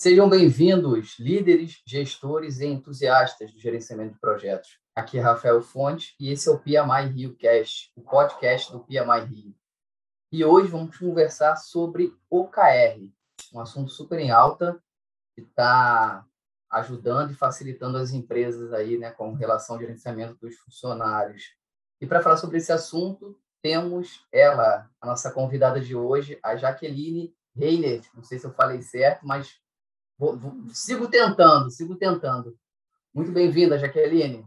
Sejam bem-vindos, líderes, gestores e entusiastas do gerenciamento de projetos. Aqui é Rafael Fonte e esse é o PMI Rio Cast, o podcast do PMI Rio. E hoje vamos conversar sobre OKR, um assunto super em alta que está ajudando e facilitando as empresas aí, né, com relação ao gerenciamento dos funcionários. E para falar sobre esse assunto, temos ela, a nossa convidada de hoje, a Jaqueline Reiner. Não sei se eu falei certo, mas Vou, vou, sigo tentando, sigo tentando. Muito bem-vinda, Jaqueline.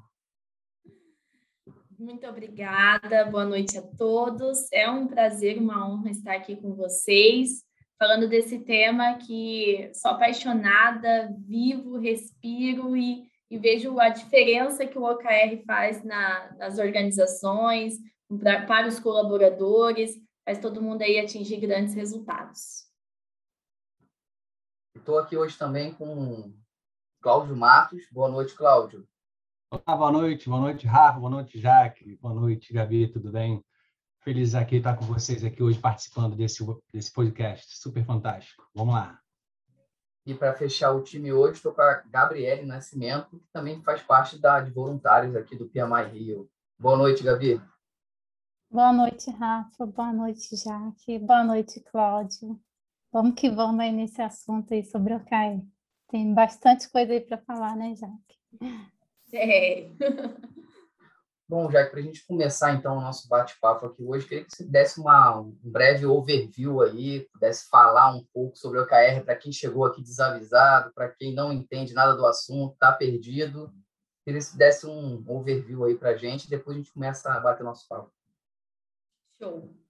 Muito obrigada, boa noite a todos. É um prazer, uma honra estar aqui com vocês, falando desse tema que sou apaixonada, vivo, respiro e, e vejo a diferença que o OKR faz na, nas organizações, pra, para os colaboradores, faz todo mundo aí atingir grandes resultados. Estou aqui hoje também com Cláudio Matos. Boa noite, Cláudio. Olá, boa noite, boa noite, Rafa, boa noite, Jaque, boa noite, Gabi, tudo bem? Feliz aqui estar com vocês aqui hoje participando desse, desse podcast, super fantástico. Vamos lá. E para fechar o time hoje, estou com a Gabriele Nascimento, que também faz parte da, de voluntários aqui do PMI Rio. Boa noite, Gabi. Boa noite, Rafa. Boa noite, Jaque. Boa noite, Cláudio. Vamos que vamos aí nesse assunto aí sobre o CAE. Tem bastante coisa aí para falar, né, Jaque? É. Bom, Jaque, para a gente começar então o nosso bate-papo aqui hoje, queria que você desse uma, um breve overview aí, pudesse falar um pouco sobre o OKR para quem chegou aqui desavisado, para quem não entende nada do assunto, está perdido. Queria que você desse um overview aí para a gente, depois a gente começa a bater nosso papo. Show.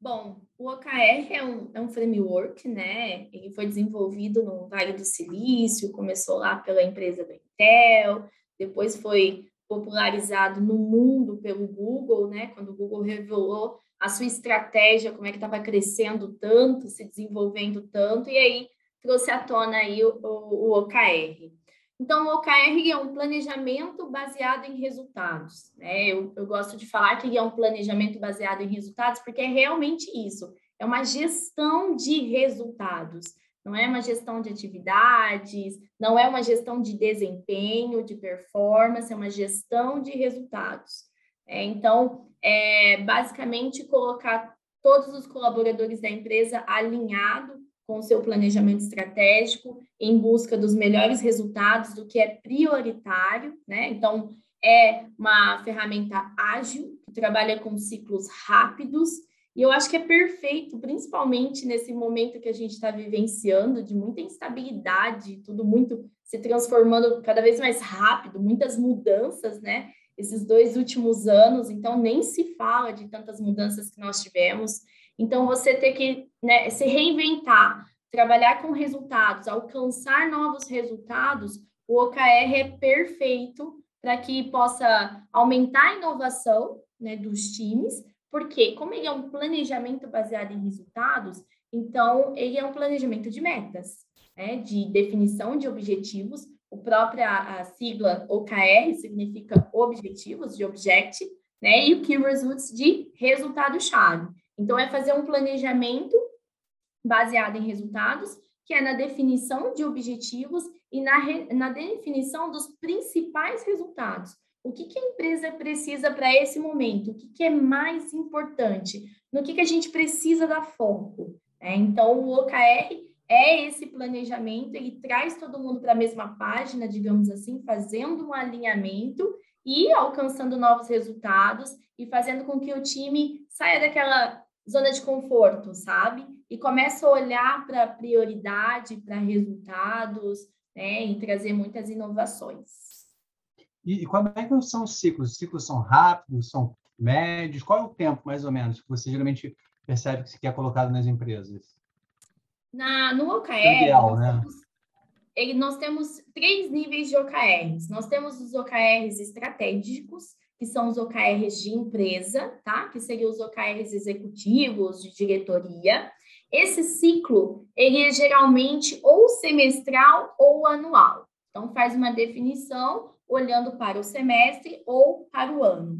Bom, o OKR é um, é um framework, né? Ele foi desenvolvido no Vale do Silício, começou lá pela empresa do Intel, depois foi popularizado no mundo pelo Google, né? Quando o Google revelou a sua estratégia, como é que estava crescendo tanto, se desenvolvendo tanto, e aí trouxe à tona aí o, o, o OKR. Então, o OKR é um planejamento baseado em resultados. Né? Eu, eu gosto de falar que é um planejamento baseado em resultados, porque é realmente isso. É uma gestão de resultados. Não é uma gestão de atividades, não é uma gestão de desempenho, de performance, é uma gestão de resultados. É, então, é basicamente colocar todos os colaboradores da empresa alinhado com seu planejamento estratégico em busca dos melhores resultados do que é prioritário, né? Então, é uma ferramenta ágil, que trabalha com ciclos rápidos, e eu acho que é perfeito, principalmente nesse momento que a gente está vivenciando, de muita instabilidade, tudo muito se transformando cada vez mais rápido, muitas mudanças, né? Esses dois últimos anos, então nem se fala de tantas mudanças que nós tivemos. Então, você ter que né, se reinventar, trabalhar com resultados, alcançar novos resultados, o OKR é perfeito para que possa aumentar a inovação né, dos times, porque como ele é um planejamento baseado em resultados, então ele é um planejamento de metas, né, de definição de objetivos. O própria a sigla OKR significa objetivos, de object, né, e o Key Results de resultado-chave. Então, é fazer um planejamento baseado em resultados, que é na definição de objetivos e na, re, na definição dos principais resultados. O que, que a empresa precisa para esse momento? O que, que é mais importante? No que, que a gente precisa dar foco? É, então, o OKR é esse planejamento, ele traz todo mundo para a mesma página, digamos assim, fazendo um alinhamento e alcançando novos resultados e fazendo com que o time saia daquela zona de conforto, sabe? E começa a olhar para prioridade, para resultados, né? E trazer muitas inovações. E, e como é que são os ciclos? Os ciclos são rápidos, são médios? Qual é o tempo, mais ou menos, que você geralmente percebe que se quer colocado nas empresas? Na, no OKR, é ideal, né? Temos, nós temos três níveis de OKRs. Nós temos os OKRs estratégicos, que são os OKRs de empresa, tá? Que seriam os OKRs executivos, de diretoria. Esse ciclo, ele é geralmente ou semestral ou anual. Então, faz uma definição olhando para o semestre ou para o ano.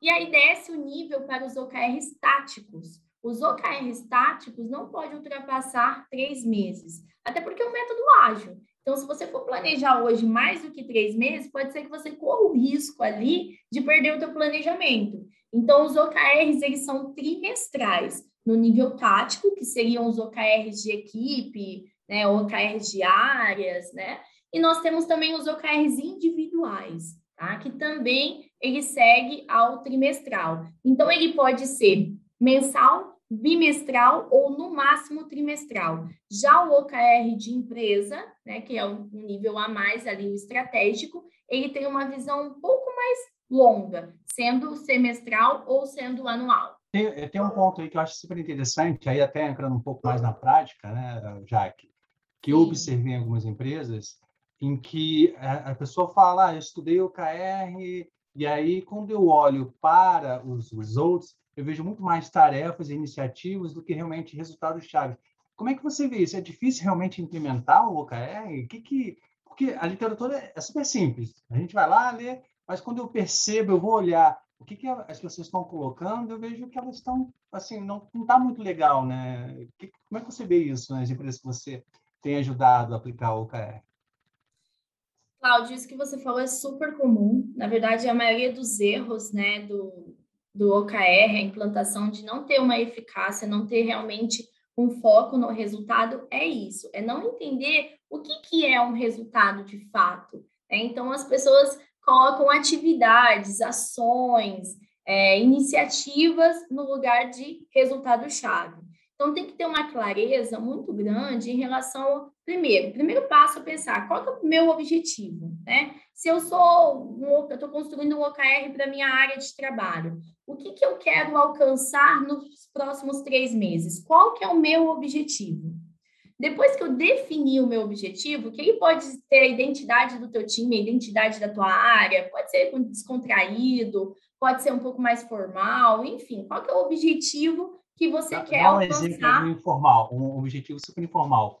E aí desce o nível para os OKRs táticos. os OKRs táticos não podem ultrapassar três meses, até porque é um método ágil. Então, se você for planejar hoje mais do que três meses, pode ser que você corra o risco ali de perder o teu planejamento. Então, os OKRs, eles são trimestrais, no nível tático, que seriam os OKRs de equipe, né, OKRs de áreas, né? E nós temos também os OKRs individuais, tá? Que também ele segue ao trimestral. Então, ele pode ser mensal, bimestral ou no máximo trimestral. Já o OKR de empresa, né, que é um nível a mais ali, o estratégico, ele tem uma visão um pouco mais longa, sendo semestral ou sendo anual. Tem, tem um ponto aí que eu acho super interessante, aí até entrando um pouco mais na prática, né, Jaque, que eu observei em algumas empresas, em que a, pessoa fala, ah, eu estudei o KR, e aí quando eu olho para os results, eu vejo muito mais tarefas e iniciativas do que realmente resultados-chave. Como é que você vê isso? É difícil realmente implementar o OKR? Que que... Porque a literatura é super simples. A gente vai lá, lê, mas quando eu percebo, eu vou olhar o que, que as pessoas estão colocando, eu vejo que elas estão, assim, não está muito legal, né? Que, como é que você vê isso nas empresas que você tem ajudado a aplicar o OKR? Cláudio, isso que você falou é super comum. Na verdade, a maioria dos erros né, do, do OKR, a implantação de não ter uma eficácia, não ter realmente um foco no resultado, é isso. É não entender o que, que é um resultado de fato. Né? Então, as pessoas colocam atividades, ações, é, iniciativas no lugar de resultado-chave. Então, tem que ter uma clareza muito grande em relação, primeiro, primeiro passo é pensar qual é o meu objetivo, né? Se eu sou, eu estou construindo um OKR para minha área de trabalho, o que, que eu quero alcançar nos próximos três meses? Qual que é o meu objetivo? Depois que eu defini o meu objetivo, que ele pode ter a identidade do teu time, a identidade da tua área, pode ser descontraído, pode ser um pouco mais formal, enfim, qual que é o objetivo que você Dá, quer dá um alcançar. exemplo informal, um objetivo super informal.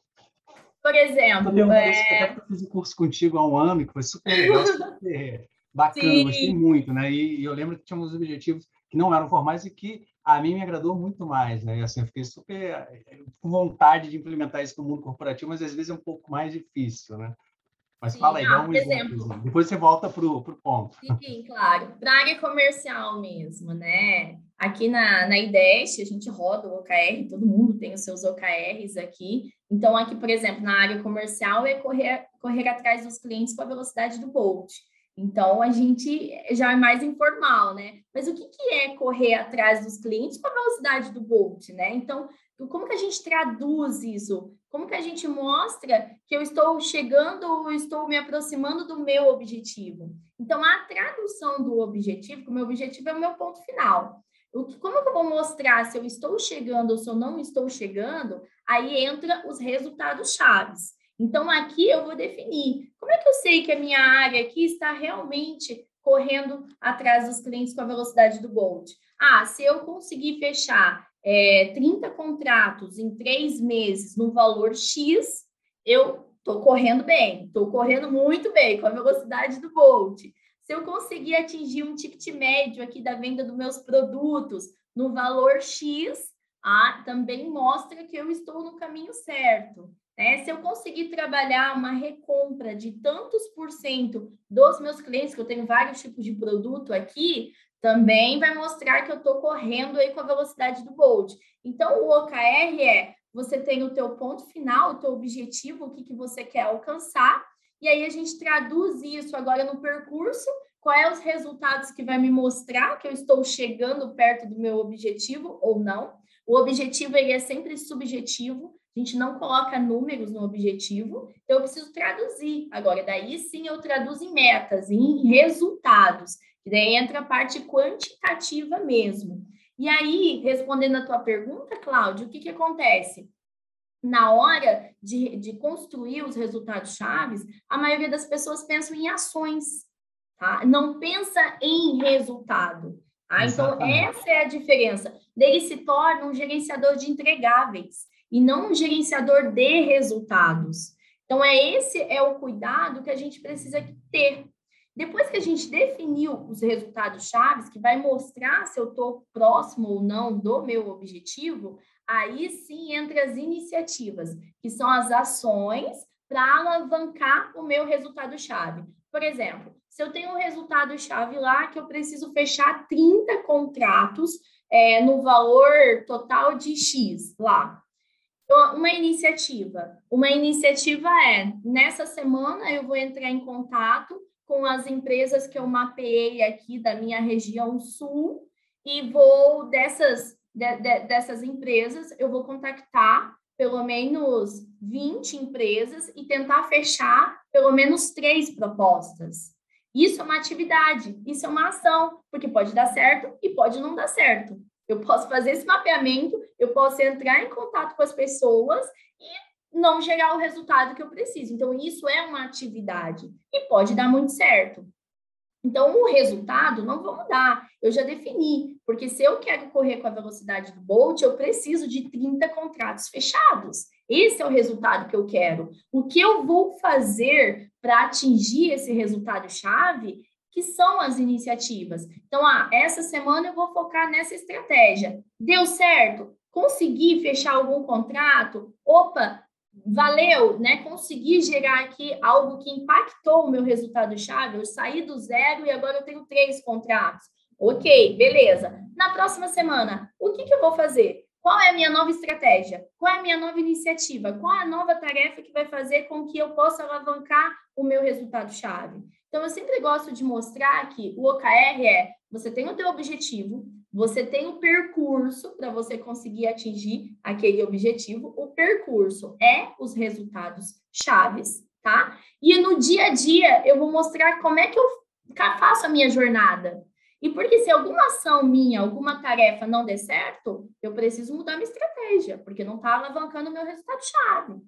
Por exemplo, eu, é... eu fiz um curso contigo há um ano que foi super legal, super bacana, Sim. gostei muito, né? E, e, eu lembro que tinha uns objetivos que não eram formais e que a mim me agradou muito mais, né? Assim, eu fiquei super com vontade de implementar isso no mundo corporativo, mas às vezes é um pouco mais difícil, né? Mas Sim, fala aí, dá um exemplo. exemplo. Depois você volta para o ponto. Sim, claro. Para a área comercial mesmo, né? Aqui na, na IDEST, a gente roda o OKR, todo mundo tem os seus OKRs aqui. Então, aqui, por exemplo, na área comercial, é correr, correr atrás dos clientes com a velocidade do Bolt. Então, a gente já é mais informal, né? Mas o que, que é correr atrás dos clientes com a velocidade do Bolt, né? Então, como que a gente traduz isso? Como que a gente mostra que eu estou chegando ou estou me aproximando do meu objetivo? Então, a tradução do objetivo, que o meu objetivo é o meu ponto final. Que, como que eu vou mostrar se eu estou chegando ou se eu não estou chegando? Aí entra os resultados chaves. Então, aqui eu vou definir como é que eu sei que a minha área aqui está realmente correndo atrás dos clientes com a velocidade do Bolt. Ah, se eu conseguir fechar é, 30 contratos em três meses no valor X, eu estou correndo bem, estou correndo muito bem, com a velocidade do Bolt. Se eu conseguir atingir um ticket médio aqui da venda dos meus produtos no valor X, ah, também mostra que eu estou no caminho certo. Né? Se eu conseguir trabalhar uma recompra de tantos por cento dos meus clientes, que eu tenho vários tipos de produto aqui, também vai mostrar que eu estou correndo aí com a velocidade do Bolt. Então, o OKR é você tem o teu ponto final, o teu objetivo, o que, que você quer alcançar, e aí a gente traduz isso agora no percurso, quais é os resultados que vai me mostrar que eu estou chegando perto do meu objetivo ou não. O objetivo ele é sempre subjetivo, a gente não coloca números no objetivo, então eu preciso traduzir. Agora, daí sim eu traduzo em metas, em resultados, e daí entra a parte quantitativa mesmo. E aí, respondendo a tua pergunta, Cláudio, o que, que acontece? Na hora de, de construir os resultados chaves, a maioria das pessoas pensam em ações, tá? Não pensa em resultado. Tá? Então, essa é a diferença. Ele se torna um gerenciador de entregáveis e não um gerenciador de resultados. Então, é esse é o cuidado que a gente precisa ter. Depois que a gente definiu os resultados chaves, que vai mostrar se eu estou próximo ou não do meu objetivo, aí sim entra as iniciativas, que são as ações para alavancar o meu resultado chave. Por exemplo, se eu tenho um resultado chave lá que eu preciso fechar 30 contratos é, no valor total de X lá. Então, uma iniciativa. Uma iniciativa é, nessa semana eu vou entrar em contato com as empresas que eu mapeei aqui da minha região sul e vou dessas de, de, dessas empresas eu vou contactar pelo menos 20 empresas e tentar fechar pelo menos três propostas. Isso é uma atividade, isso é uma ação, porque pode dar certo e pode não dar certo. Eu posso fazer esse mapeamento, eu posso entrar em contato com as pessoas e não gerar o resultado que eu preciso. Então, isso é uma atividade e pode dar muito certo. Então, o resultado não vou mudar, eu já defini, porque se eu quero correr com a velocidade do Bolt, eu preciso de 30 contratos fechados. Esse é o resultado que eu quero. O que eu vou fazer para atingir esse resultado-chave, que são as iniciativas. Então, ah, essa semana eu vou focar nessa estratégia. Deu certo? Consegui fechar algum contrato? Opa, valeu, né? Consegui gerar aqui algo que impactou o meu resultado-chave. Eu saí do zero e agora eu tenho três contratos. Ok, beleza. Na próxima semana, o que, que eu vou fazer? Qual é a minha nova estratégia? Qual é a minha nova iniciativa? Qual é a nova tarefa que vai fazer com que eu possa alavancar o meu resultado-chave? Então, eu sempre gosto de mostrar que o OKR é: você tem o teu objetivo, você tem o percurso para você conseguir atingir aquele objetivo. O percurso é os resultados chaves, tá? E no dia a dia eu vou mostrar como é que eu faço a minha jornada. E porque se alguma ação minha, alguma tarefa não der certo, eu preciso mudar minha estratégia, porque não está alavancando o meu resultado chave.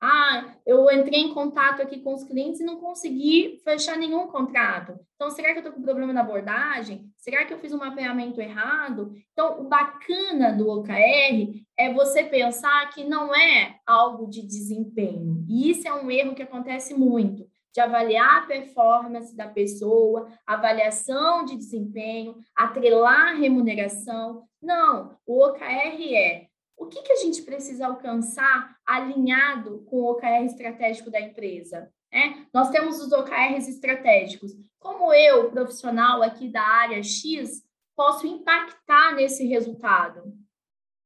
Ah, eu entrei em contato aqui com os clientes e não consegui fechar nenhum contrato. Então, será que eu estou com problema na abordagem? Será que eu fiz um mapeamento errado? Então, o bacana do OKR é você pensar que não é algo de desempenho. E isso é um erro que acontece muito de avaliar a performance da pessoa, avaliação de desempenho, atrelar a remuneração. Não, o OKR é o que, que a gente precisa alcançar alinhado com o OKR estratégico da empresa? É, nós temos os OKRs estratégicos. Como eu, profissional aqui da área X, posso impactar nesse resultado?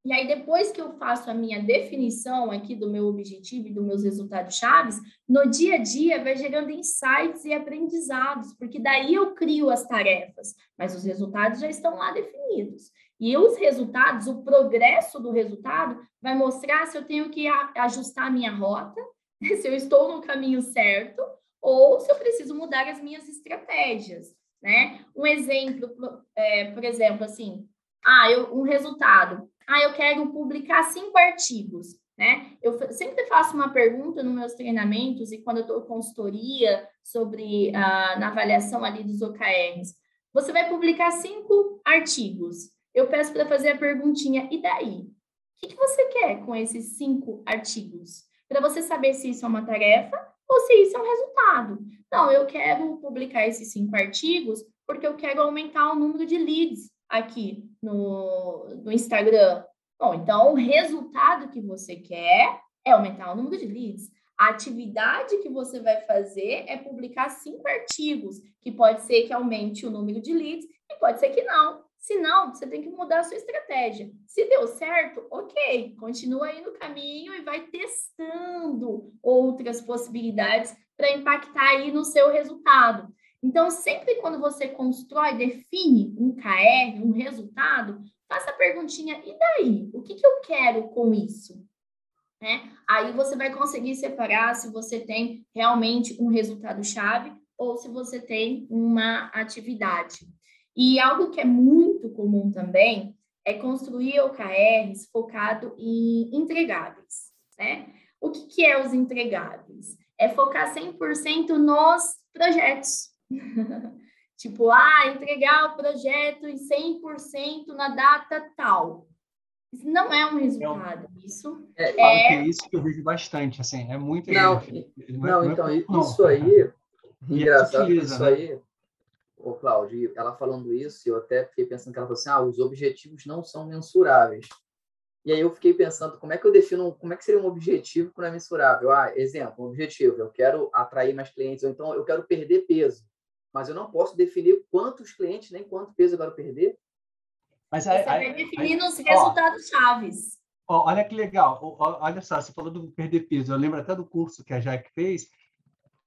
E aí, depois que eu faço a minha definição aqui do meu objetivo e dos meus resultados chaves, no dia a dia vai gerando insights e aprendizados, porque daí eu crio as tarefas, mas os resultados já estão lá definidos. E os resultados, o progresso do resultado, vai mostrar se eu tenho que ajustar a minha rota, se eu estou no caminho certo, ou se eu preciso mudar as minhas estratégias, né? Um exemplo, é, por exemplo, assim, ah, eu, um resultado, ah, eu quero publicar cinco artigos, né? Eu sempre faço uma pergunta nos meus treinamentos e quando eu estou consultoria sobre, ah, na avaliação ali dos OKRs, você vai publicar cinco artigos, eu peço para fazer a perguntinha, e daí? O que, que você quer com esses cinco artigos? Para você saber se isso é uma tarefa ou se isso é um resultado. Não, eu quero publicar esses cinco artigos porque eu quero aumentar o número de leads aqui no, no Instagram. Bom, então o resultado que você quer é aumentar o número de leads. A atividade que você vai fazer é publicar cinco artigos, que pode ser que aumente o número de leads e pode ser que não. Se não, você tem que mudar a sua estratégia. Se deu certo, ok, continua aí no caminho e vai testando outras possibilidades para impactar aí no seu resultado. Então, sempre quando você constrói, define um KR, um resultado, faça a perguntinha, e daí? O que, que eu quero com isso? Né? Aí você vai conseguir separar se você tem realmente um resultado-chave ou se você tem uma atividade. E algo que é muito comum também é construir OKRs focado em entregáveis, né? O que, que é os entregáveis? É focar 100% nos projetos. tipo, ah, entregar o projeto em 100% na data tal. Isso não é um resultado, isso é, é... é isso que eu vejo bastante, assim, é muito... Não, não, não então, isso aí, engraçado, isso aí Ô, Cláudio, ela falando isso, eu até fiquei pensando que ela falou assim, ah, os objetivos não são mensuráveis. E aí eu fiquei pensando, como é que eu defino, como é que seria um objetivo que não é mensurável? Ah, exemplo, um objetivo, eu quero atrair mais clientes, ou então eu quero perder peso. Mas eu não posso definir quantos clientes, nem quanto peso eu quero perder. Mas aí, você vai definir nos resultados chaves. Olha que legal. Olha só, você falou do perder peso. Eu lembro até do curso que a Jack fez.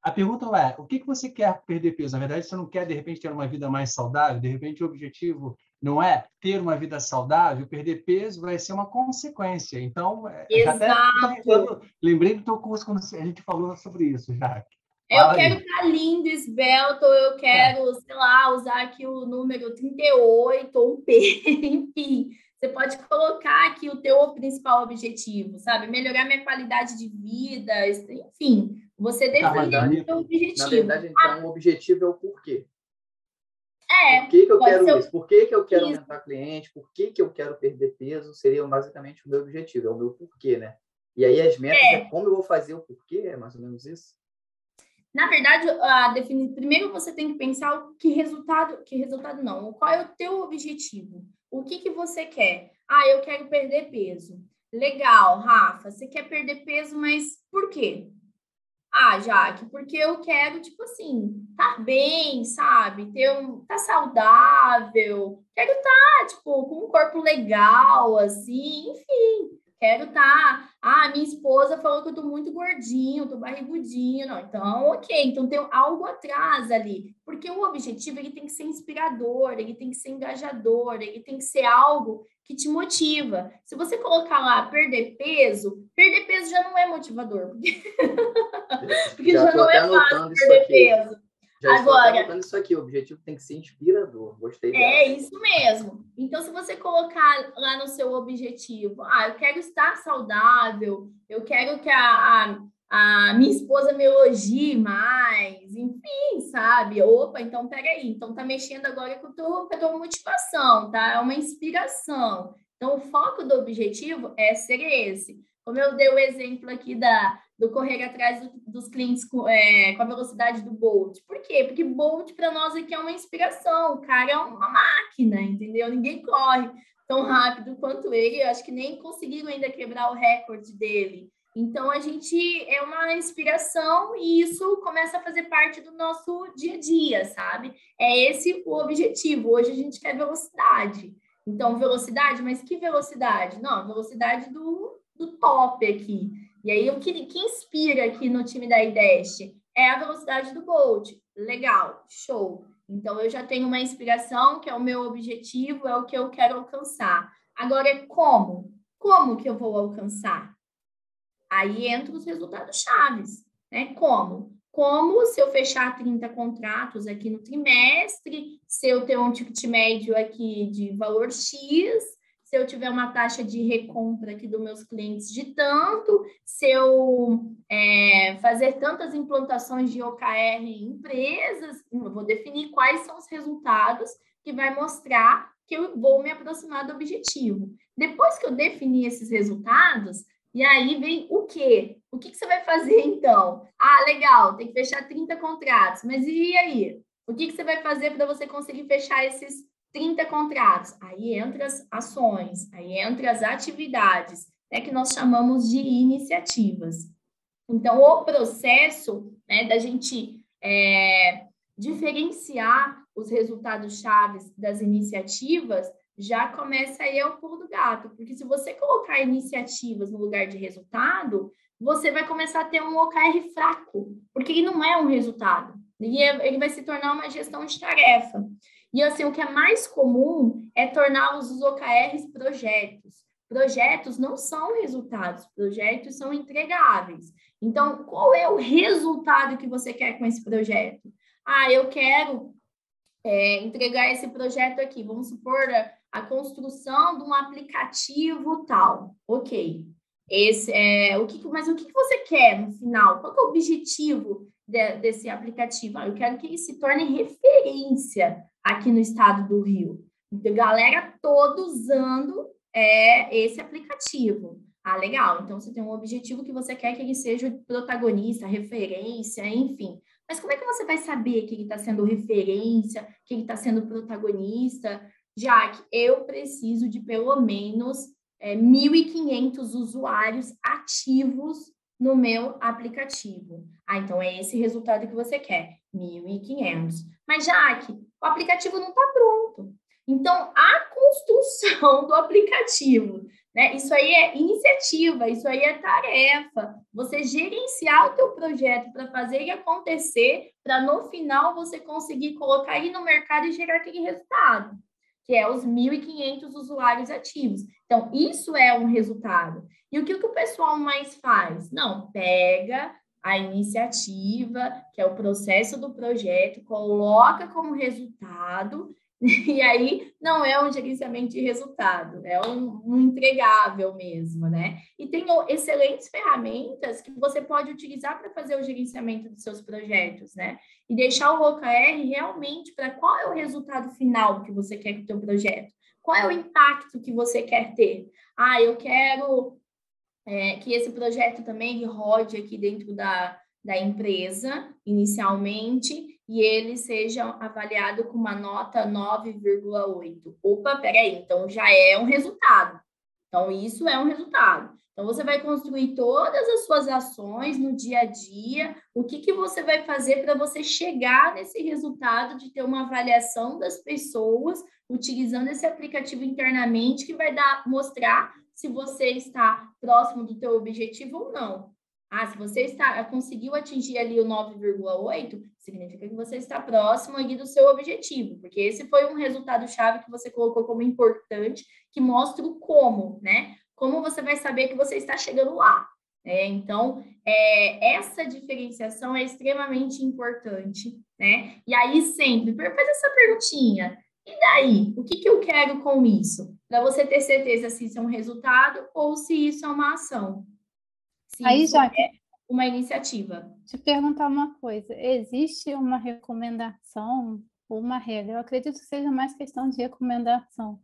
A pergunta é: o que, que você quer perder peso? Na verdade, você não quer, de repente, ter uma vida mais saudável? De repente, o objetivo não é ter uma vida saudável, perder peso vai ser uma consequência. Então, é, Exato. lembrei do teu curso quando a gente falou sobre isso, Jack. Eu quero estar lindo, esbelto, eu quero, é. sei lá, usar aqui o número 38 ou um P, enfim. Você pode colocar aqui o teu principal objetivo, sabe? Melhorar minha qualidade de vida, enfim. Você define o seu objetivo. Na verdade, então, ah, o objetivo é o porquê. É, Por que, que eu quero isso? Por que, que eu quero isso. aumentar cliente? Por que, que eu quero perder peso? Seria basicamente o meu objetivo, é o meu porquê, né? E aí as metas é, é como eu vou fazer o porquê, é mais ou menos isso? Na verdade, a definir, primeiro você tem que pensar o que resultado, que resultado não, qual é o teu objetivo? O que que você quer? Ah, eu quero perder peso. Legal, Rafa, você quer perder peso, mas por quê? Ah, Jaque, porque eu quero, tipo assim, estar tá bem, sabe? Ter um, tá saudável, quero estar, tá, tipo, com um corpo legal, assim, enfim quero estar. Tá, ah, minha esposa falou que eu tô muito gordinho, tô barrigudinho. Não, então, ok. Então tem algo atrás ali. Porque o objetivo ele tem que ser inspirador, ele tem que ser engajador, ele tem que ser algo que te motiva. Se você colocar lá perder peso, perder peso já não é motivador. Porque, porque já, já não é fácil perder peso. Já Agora, estou isso aqui, o objetivo tem que ser inspirador. Gostei dela. É isso mesmo. Então, se você colocar lá no seu objetivo, ah, eu quero estar saudável, eu quero que a, a, a minha esposa me elogie mais, enfim, sabe? Opa, então peraí, então tá mexendo agora com, tu, com a tua motivação, tá? É uma inspiração. Então, o foco do objetivo é ser esse. Como eu dei o exemplo aqui da, do correr atrás do, dos clientes com, é, com, a velocidade do Bolt. Por quê? Porque Bolt para nós aqui é uma inspiração. O cara é uma máquina, entendeu? Ninguém corre tão rápido quanto ele. Eu acho que nem conseguiram ainda quebrar o recorde dele. Então a gente é uma inspiração e isso começa a fazer parte do nosso dia a dia, sabe? É esse o objetivo. Hoje a gente quer velocidade. Então, velocidade, mas que velocidade? Não, velocidade do, do top aqui. E aí, o que, que inspira aqui no time da IDEST é a velocidade do Bolt. Legal, show. Então, eu já tenho uma inspiração, que é o meu objetivo, é o que eu quero alcançar. Agora, como? Como que eu vou alcançar? Aí entra os resultados chaves, né? Como? Como se eu fechar 30 contratos aqui no trimestre, se eu ter um ticket médio aqui de valor X, se eu tiver uma taxa de recompra aqui dos meus clientes de tanto, se eu é, fazer tantas implantações de OKR em empresas, eu vou definir quais são os resultados que vai mostrar que eu vou me aproximar do objetivo. Depois que eu definir esses resultados, e aí vem o quê? O que, que você vai fazer então? Ah, legal, tem que fechar 30 contratos, mas e aí? O que, que você vai fazer para você conseguir fechar esses 30 contratos, aí entra as ações, aí entra as atividades, né, que nós chamamos de iniciativas. Então, o processo né, da gente é, diferenciar os resultados chaves das iniciativas já começa aí o pulo do gato, porque se você colocar iniciativas no lugar de resultado, você vai começar a ter um OKR fraco, porque ele não é um resultado, ele, é, ele vai se tornar uma gestão de tarefa. E assim, o que é mais comum é tornar os OKRs projetos. Projetos não são resultados, projetos são entregáveis. Então, qual é o resultado que você quer com esse projeto? Ah, eu quero é, entregar esse projeto aqui. Vamos supor a, a, construção de um aplicativo tal. Ok. Esse é o que, mas o que você quer no final? Qual é o objetivo de, desse aplicativo? Ah, eu quero que ele se torne referência aqui no estado do Rio. Então, galera toda usando é, esse aplicativo. Ah, legal. Então, você tem um objetivo que você quer que ele seja protagonista, referência, enfim. Mas como é que você vai saber quem está sendo referência, quem está sendo protagonista? Já que eu preciso de pelo menos é, 1.500 usuários ativos no meu aplicativo. Ah, então é esse resultado que você quer, 1.500. Mas, Jaque, o aplicativo não está pronto. Então, a construção do aplicativo, né? Isso aí é iniciativa, isso aí é tarefa. Você gerenciar o teu projeto para fazer ele acontecer, para no final você conseguir colocar ele no mercado e gerar aquele resultado, que é os 1.500 usuários ativos. Então, isso é um resultado. E o que, que o pessoal mais faz? Não, pega a iniciativa, que é o processo do projeto, coloca como resultado E aí não é um gerenciamento de resultado, é um, um, entregável mesmo, né? E tem excelentes ferramentas que você pode utilizar para fazer o gerenciamento dos seus projetos, né? E deixar o OKR realmente para qual é o resultado final que você quer com o teu projeto? Qual é o impacto que você quer ter? Ah, eu quero é, que esse projeto também rode aqui dentro da, da empresa, inicialmente, e ele seja avaliado com uma nota 9,8. Opa, peraí, então já é um resultado. Então, isso é um resultado. Então, você vai construir todas as suas ações no dia a dia, o que, que você vai fazer para você chegar nesse resultado de ter uma avaliação das pessoas utilizando esse aplicativo internamente que vai dar mostrar se você está próximo do teu objetivo ou não. Ah, se você está conseguiu atingir ali o 9,8, significa que você está próximo ali do seu objetivo, porque esse foi um resultado chave que você colocou como importante, que mostra o como, né? Como você vai saber que você está chegando lá. Né? Então, é, essa diferenciação é extremamente importante, né? E aí sempre, faz essa perguntinha. E daí? O que, que eu quero com isso? Para você ter certeza se isso é um resultado ou se isso é uma ação. Se Aí, já é uma iniciativa. Te perguntar uma coisa: existe uma recomendação, uma regra? Eu acredito que seja mais questão de recomendação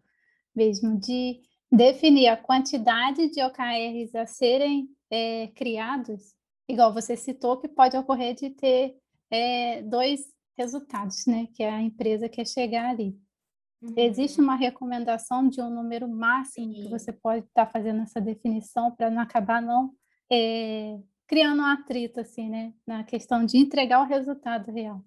mesmo, de definir a quantidade de OKRs a serem é, criados, igual você citou, que pode ocorrer de ter é, dois resultados, né? Que a empresa quer chegar ali. Uhum. Existe uma recomendação de um número máximo Sim. que você pode estar tá fazendo essa definição para não acabar não é, criando um atrito, assim, né? Na questão de entregar o resultado real.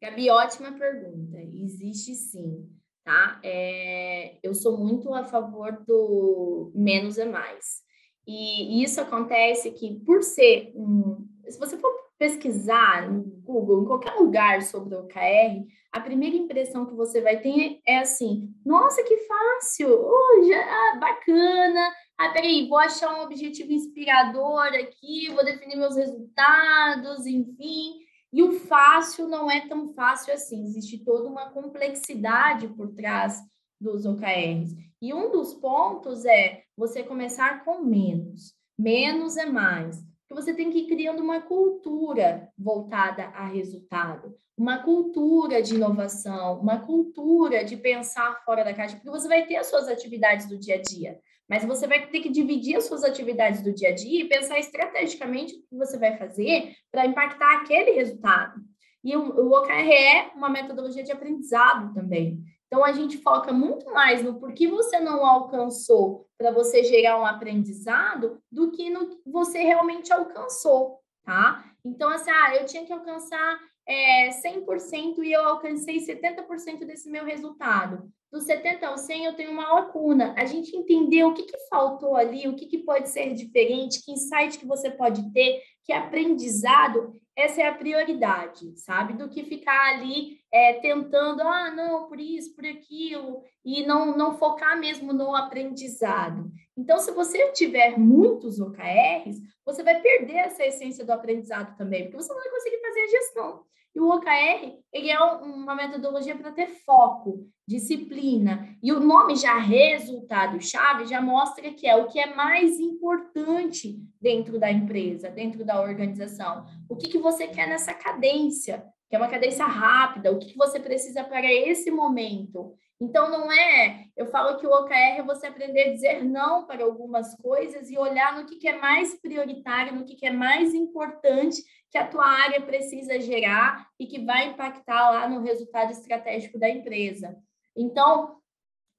Gabi, ótima pergunta. Existe sim, tá? É, eu sou muito a favor do menos é mais. E isso acontece que, por ser um. Se você for pesquisar no Google, em qualquer lugar sobre o OKR, a primeira impressão que você vai ter é assim: nossa, que fácil! Oh, já, ah, bacana! Ah, peraí, vou achar um objetivo inspirador aqui, vou definir meus resultados, enfim. E o fácil não é tão fácil assim, existe toda uma complexidade por trás dos OKRs. E um dos pontos é você começar com menos. Menos é mais que você tem que ir criando uma cultura voltada a resultado, uma cultura de inovação, uma cultura de pensar fora da caixa, porque você vai ter as suas atividades do dia a dia, mas você vai ter que dividir as suas atividades do dia a dia e pensar estrategicamente o que você vai fazer para impactar aquele resultado. E o, OKR é uma metodologia de aprendizado também. Então, a gente foca muito mais no porquê você não alcançou para você gerar um aprendizado do que no que você realmente alcançou, tá? Então, assim, ah, eu tinha que alcançar é, 100% e eu alcancei 70% desse meu resultado. Do 70 ao 100, eu tenho uma lacuna. A gente entendeu o que, que faltou ali, o que, que pode ser diferente, que insight que você pode ter, que aprendizado, essa é a prioridade, sabe? Do que ficar ali é, tentando, ah, não, por isso, por aquilo, e não, não focar mesmo no aprendizado. Então, se você tiver muitos OKRs, você vai perder essa essência do aprendizado também, porque você não vai conseguir fazer a gestão. E o OKR, ele é uma metodologia para ter foco, disciplina. E o nome já resultado-chave já mostra que é o que é mais importante dentro da empresa, dentro da organização. O que, que você quer nessa cadência, que é uma cadência rápida, o que, você precisa para esse momento. Então, não é. Eu falo que o OKR é você aprender a dizer não para algumas coisas e olhar no que, que é mais prioritário, no que, que é mais importante que a tua área precisa gerar e que vai impactar lá no resultado estratégico da empresa. Então,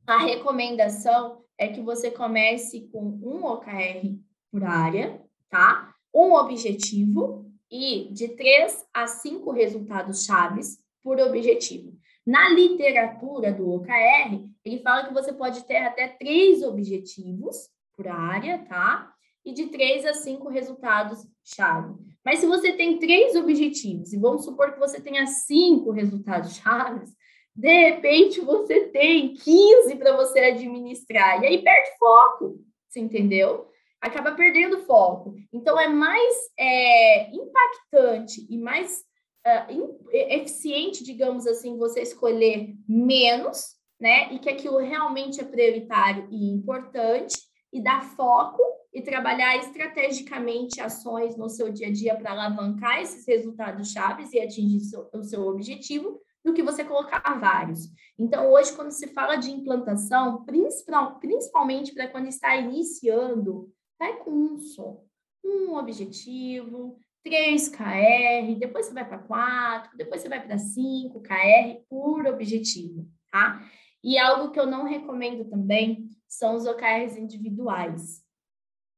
a recomendação é que você comece com um OKR por área, tá? Um objetivo e de três a cinco resultados chaves por objetivo. Na literatura do OKR, ele fala que você pode ter até três objetivos por área, tá? E de três a cinco resultados-chave. Mas se você tem três objetivos, e vamos supor que você tenha cinco resultados-chave, de repente você tem 15 para você administrar, e aí perde foco, você entendeu? Acaba perdendo foco. Então, é mais é, impactante e mais uh, eficiente, digamos assim, você escolher menos, né? E que aquilo realmente é prioritário e importante, e dar foco e trabalhar estrategicamente ações no seu dia a dia para alavancar esses resultados chaves e atingir seu, o seu objetivo, do que você colocar vários. Então, hoje, quando se fala de implantação, principal, principalmente para quando está iniciando, vai com um só. Um objetivo, 3 KR, depois você vai para 4, depois você vai para 5 KR por objetivo, tá? E algo que eu não recomendo também são os OKRs individuais.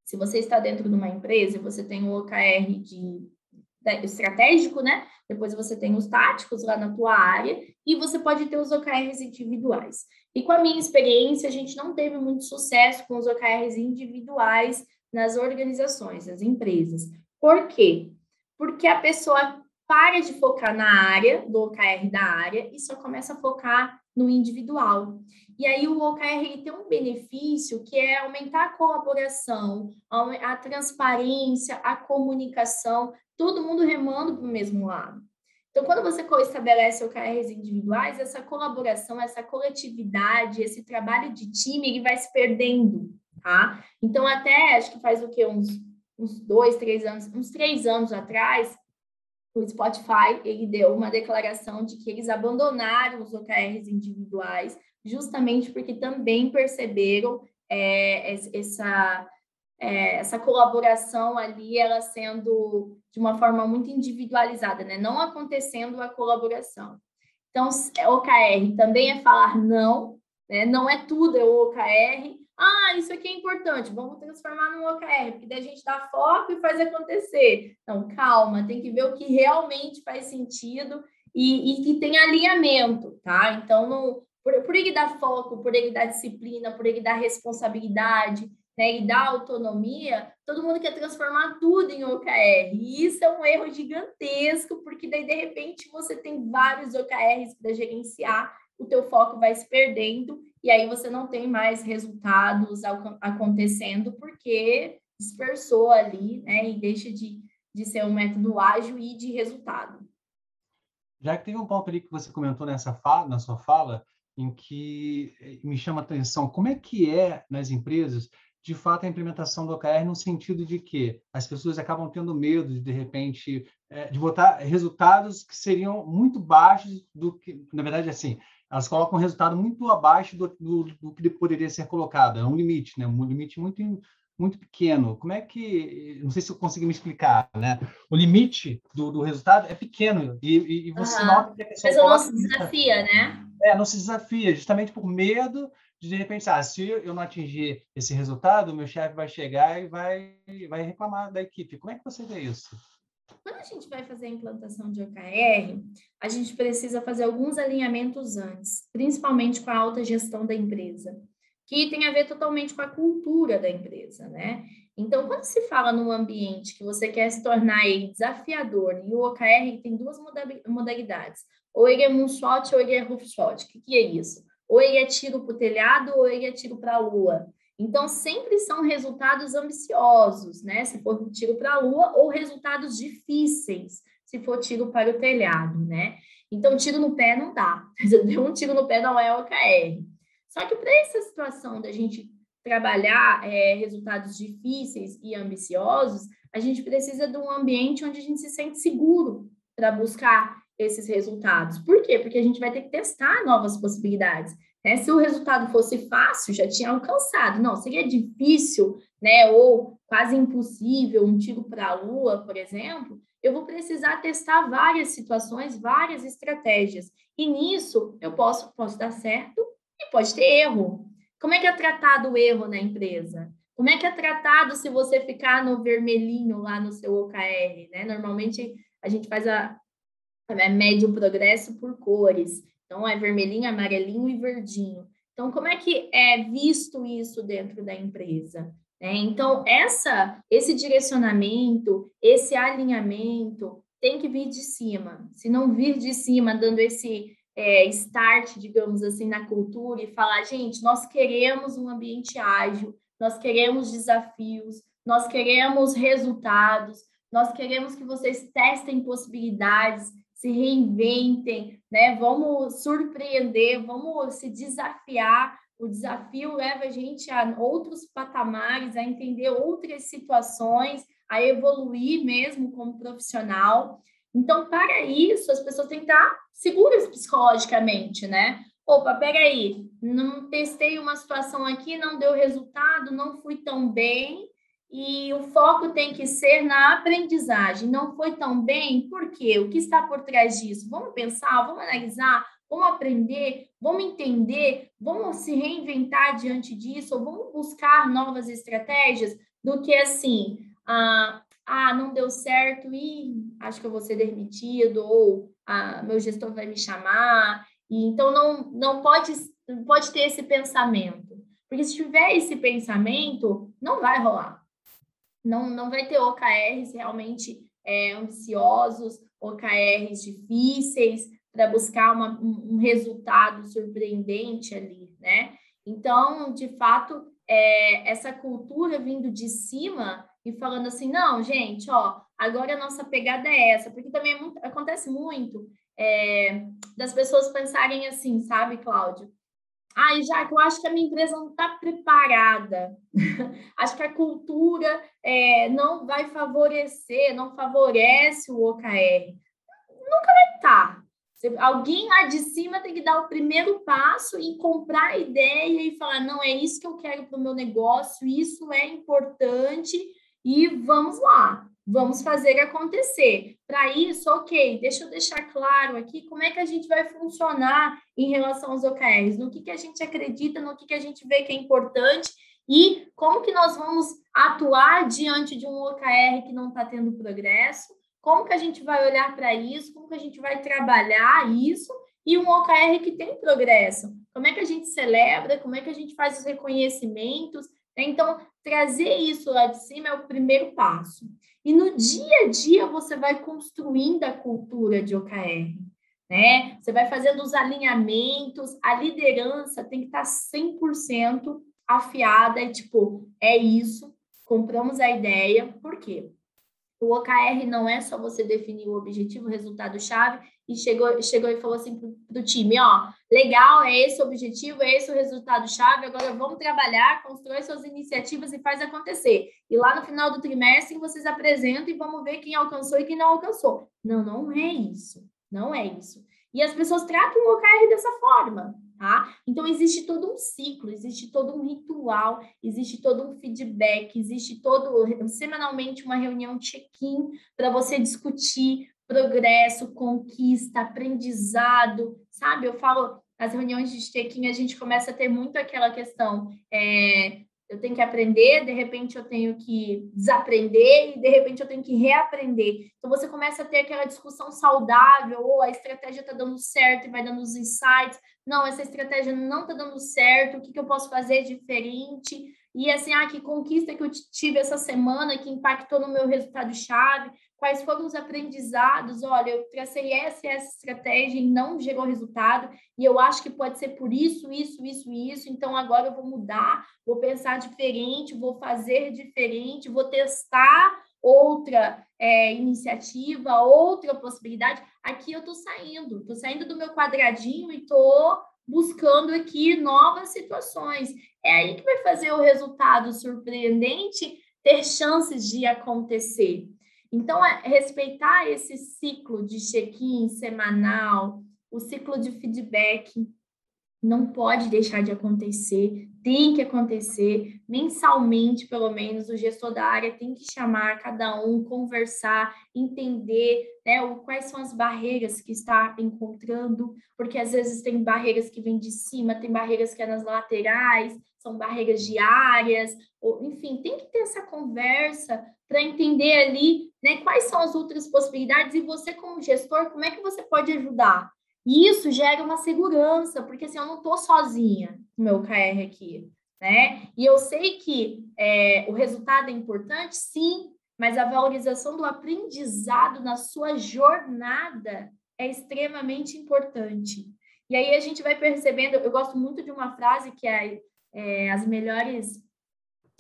Se você está dentro de uma empresa, você tem o OKR de, de estratégico, né? Depois você tem os táticos lá na tua área e você pode ter os OKRs individuais. E com a minha experiência, a gente não teve muito sucesso com os OKRs individuais nas organizações, nas empresas. Por quê? Porque a pessoa para de focar na área, do OKR da área, e só começa a focar no individual. E aí o OKR tem um benefício que é aumentar a colaboração, a transparência, a comunicação, todo mundo remando para o mesmo lado. Então, quando você estabelece OKRs individuais, essa colaboração, essa coletividade, esse trabalho de time, ele vai se perdendo, tá? Então, até acho que faz o quê? Uns uns dois, três anos, uns três anos atrás, o Spotify ele deu uma declaração de que eles abandonaram os OKRs individuais, justamente porque também perceberam é, essa, é, essa colaboração ali, ela sendo de uma forma muito individualizada, né? não acontecendo a colaboração. Então, OKR também é falar não, né? não é tudo é o OKR, ah, isso aqui é importante, vamos transformar num OKR, porque daí a gente dá foco e faz acontecer. Então, calma, tem que ver o que realmente faz sentido e, e que tem alinhamento, tá? Então, no, por, por ele dar foco, por ele dar disciplina, por ele dar responsabilidade, né, e dar autonomia, todo mundo quer transformar tudo em OKR. E isso é um erro gigantesco, porque daí, de repente, você tem vários OKRs para gerenciar, o teu foco vai se perdendo e aí você não tem mais resultados acontecendo porque dispersou ali, né, e deixa de, de ser um método ágil e de resultado. Já que teve um ponto ali que você comentou nessa fala, na sua fala, em que eh, me chama a atenção, como é que é nas empresas, de fato, a implementação do OKR no sentido de que as pessoas acabam tendo medo de, de repente, eh, de botar resultados que seriam muito baixos do que, na verdade, assim, elas colocam um resultado muito abaixo do, do, do, que poderia ser colocado. É um limite, né? Um limite muito, muito pequeno. Como é que... Não sei se eu consegui me explicar, né? O limite do, do resultado é pequeno e, e você uhum. nota que a pessoa... Mas não se desafia, né? É, não se desafia, justamente por medo de, de repente, ah, se eu não atingir esse resultado, meu chefe vai chegar e vai, vai reclamar da equipe. Como é que você vê isso? Quando a gente vai fazer a implantação de OKR, a gente precisa fazer alguns alinhamentos antes, principalmente com a alta gestão da empresa, que tem a ver totalmente com a cultura da empresa, né? Então, quando se fala num ambiente que você quer se tornar ele desafiador, e o OKR tem duas modalidades, ou ele é moonshot ou ele é roofshot. O que, que é isso? Ou ele é tiro para o telhado ou ele é tiro para a lua. Então, sempre são resultados ambiciosos, né? Se for tiro para a lua, ou resultados difíceis, se for tiro para o telhado, né? Então, tiro no pé não dá. Um tiro no pé não é OKR. Só que para essa situação da gente trabalhar é, resultados difíceis e ambiciosos, a gente precisa de um ambiente onde a gente se sente seguro para buscar esses resultados. Por quê? Porque a gente vai ter que testar novas possibilidades. Né? Se o resultado fosse fácil, já tinha alcançado. Não, seria difícil, né? Ou quase impossível, um tiro para a lua, por exemplo. Eu vou precisar testar várias situações, várias estratégias. E nisso eu posso, posso dar certo e pode ter erro. Como é que é tratado o erro na empresa? Como é que é tratado se você ficar no vermelhinho lá no seu OKR? Né? Normalmente a gente faz a, a média o progresso por cores. Então, é vermelhinho, amarelinho e verdinho. Então, como é que é visto isso dentro da empresa? É, então, essa, esse direcionamento, esse alinhamento tem que vir de cima. Se não vir de cima, dando esse é, start, digamos assim, na cultura e falar, gente, nós queremos um ambiente ágil, nós queremos desafios, nós queremos resultados, nós queremos que vocês testem possibilidades, se reinventem, né? Vamos surpreender, vamos se desafiar. O desafio leva a gente a outros patamares, a entender outras situações, a evoluir mesmo como profissional. Então, para isso, as pessoas têm que estar seguras psicologicamente, né? Opa, peraí, não testei uma situação aqui, não deu resultado, não fui tão bem, e o foco tem que ser na aprendizagem. Não foi tão bem, por quê? O que está por trás disso? Vamos pensar, vamos analisar, vamos aprender, vamos entender, vamos se reinventar diante disso, ou vamos buscar novas estratégias do que assim, ah, ah não deu certo e acho que eu vou ser demitido, ou ah, meu gestor vai me chamar. E, então, não, não pode, pode ter esse pensamento. Porque se tiver esse pensamento, não vai rolar não, não vai ter OKRs realmente é, ambiciosos, OKRs difíceis para buscar uma, um resultado surpreendente ali, né? Então, de fato, é, essa cultura vindo de cima e falando assim, não, gente, ó, agora a nossa pegada é essa, porque também é muito, acontece muito é, das pessoas pensarem assim, sabe, Cláudio? Ai, já que eu acho que a minha empresa não está preparada. acho que a cultura é, não vai favorecer, não favorece o OKR. Nunca vai estar. Tá. Alguém lá de cima tem que dar o primeiro passo e comprar a ideia e falar: não, é isso que eu quero para o meu negócio, isso é importante e vamos lá. Vamos fazer acontecer. Para isso, ok, deixa eu deixar claro aqui como é que a gente vai funcionar em relação aos OKRs, no que, que a gente acredita, no que, que a gente vê que é importante e como que nós vamos atuar diante de um OKR que não está tendo progresso, como que a gente vai olhar para isso, como que a gente vai trabalhar isso e um OKR que tem progresso. Como é que a gente celebra, como é que a gente faz os reconhecimentos. Então, trazer isso lá de cima é o primeiro passo. E no dia a dia você vai construindo a cultura de OKR, né? Você vai fazendo os alinhamentos, a liderança tem que estar 100% afiada e tipo, é isso, compramos a ideia, por quê? O OKR não é só você definir o objetivo, o resultado-chave, e chegou, chegou e falou assim para o time, ó, legal, é esse o objetivo, é esse o resultado-chave, agora vamos trabalhar, constrói suas iniciativas e faz acontecer. E lá no final do trimestre vocês apresentam e vamos ver quem alcançou e quem não alcançou. Não, não é isso, não é isso. E as pessoas tratam o OKR dessa forma, tá? Então existe todo um ciclo, existe todo um ritual, existe todo um feedback, existe todo semanalmente uma reunião check-in para você discutir progresso, conquista, aprendizado, sabe? Eu falo, nas reuniões de check-in a gente começa a ter muito aquela questão, é, eu tenho que aprender, de repente eu tenho que desaprender e de repente eu tenho que reaprender. Então você começa a ter aquela discussão saudável, ou a estratégia está dando certo e vai dando os insights. Não, essa estratégia não está dando certo, o que, que eu posso fazer diferente? E assim, ah, que conquista que eu tive essa semana que impactou no meu resultado-chave quais foram os aprendizados. Olha, eu tracei essa e essa estratégia e não gerou resultado, e eu acho que pode ser por isso, isso, isso isso, então agora eu vou mudar, vou pensar diferente, vou fazer diferente, vou testar outra é, iniciativa, outra possibilidade. Aqui eu estou saindo, estou saindo do meu quadradinho e estou buscando aqui novas situações. É aí que vai fazer o resultado surpreendente ter chances de acontecer. Então, é respeitar esse ciclo de check-in semanal, o ciclo de feedback, não pode deixar de acontecer, tem que acontecer mensalmente, pelo menos. O gestor da área tem que chamar cada um, conversar, entender né, quais são as barreiras que está encontrando, porque às vezes tem barreiras que vêm de cima, tem barreiras que é nas laterais, são barreiras diárias, ou, enfim, tem que ter essa conversa para entender ali né, quais são as outras possibilidades e você, como gestor, como é que você pode ajudar? E isso gera uma segurança, porque assim, eu não estou sozinha no meu KR aqui, né? E eu sei que é, o resultado é importante, sim, mas a valorização do aprendizado na sua jornada é extremamente importante. E aí a gente vai percebendo, eu gosto muito de uma frase que é, é as melhores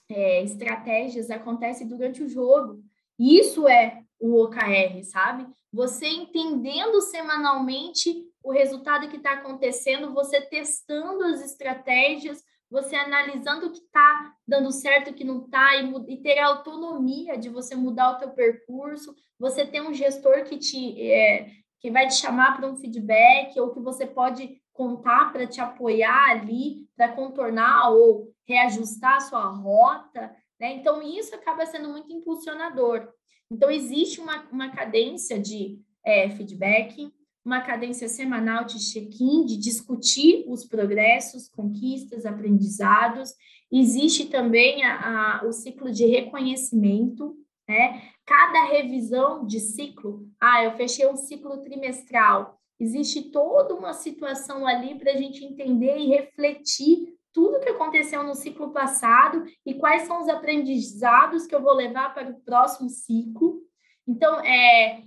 é, estratégias acontecem durante o jogo. Isso é o OKR, sabe? Você entendendo semanalmente o resultado que está acontecendo, você testando as estratégias, você analisando o que está dando certo, o que não está, e, e, ter a autonomia de você mudar o teu percurso, você ter um gestor que te é, que vai te chamar para um feedback, ou que você pode contar para te apoiar ali, para contornar ou reajustar a sua rota. Né? Então, isso acaba sendo muito impulsionador. Então, existe uma, uma cadência de é, feedback, uma cadência semanal de check-in, de discutir os progressos, conquistas, aprendizados. Existe também a, a, o ciclo de reconhecimento, né? Cada revisão de ciclo, ah, eu fechei um ciclo trimestral, existe toda uma situação ali para a gente entender e refletir tudo que aconteceu no ciclo passado e quais são os aprendizados que eu vou levar para o próximo ciclo. Então, é,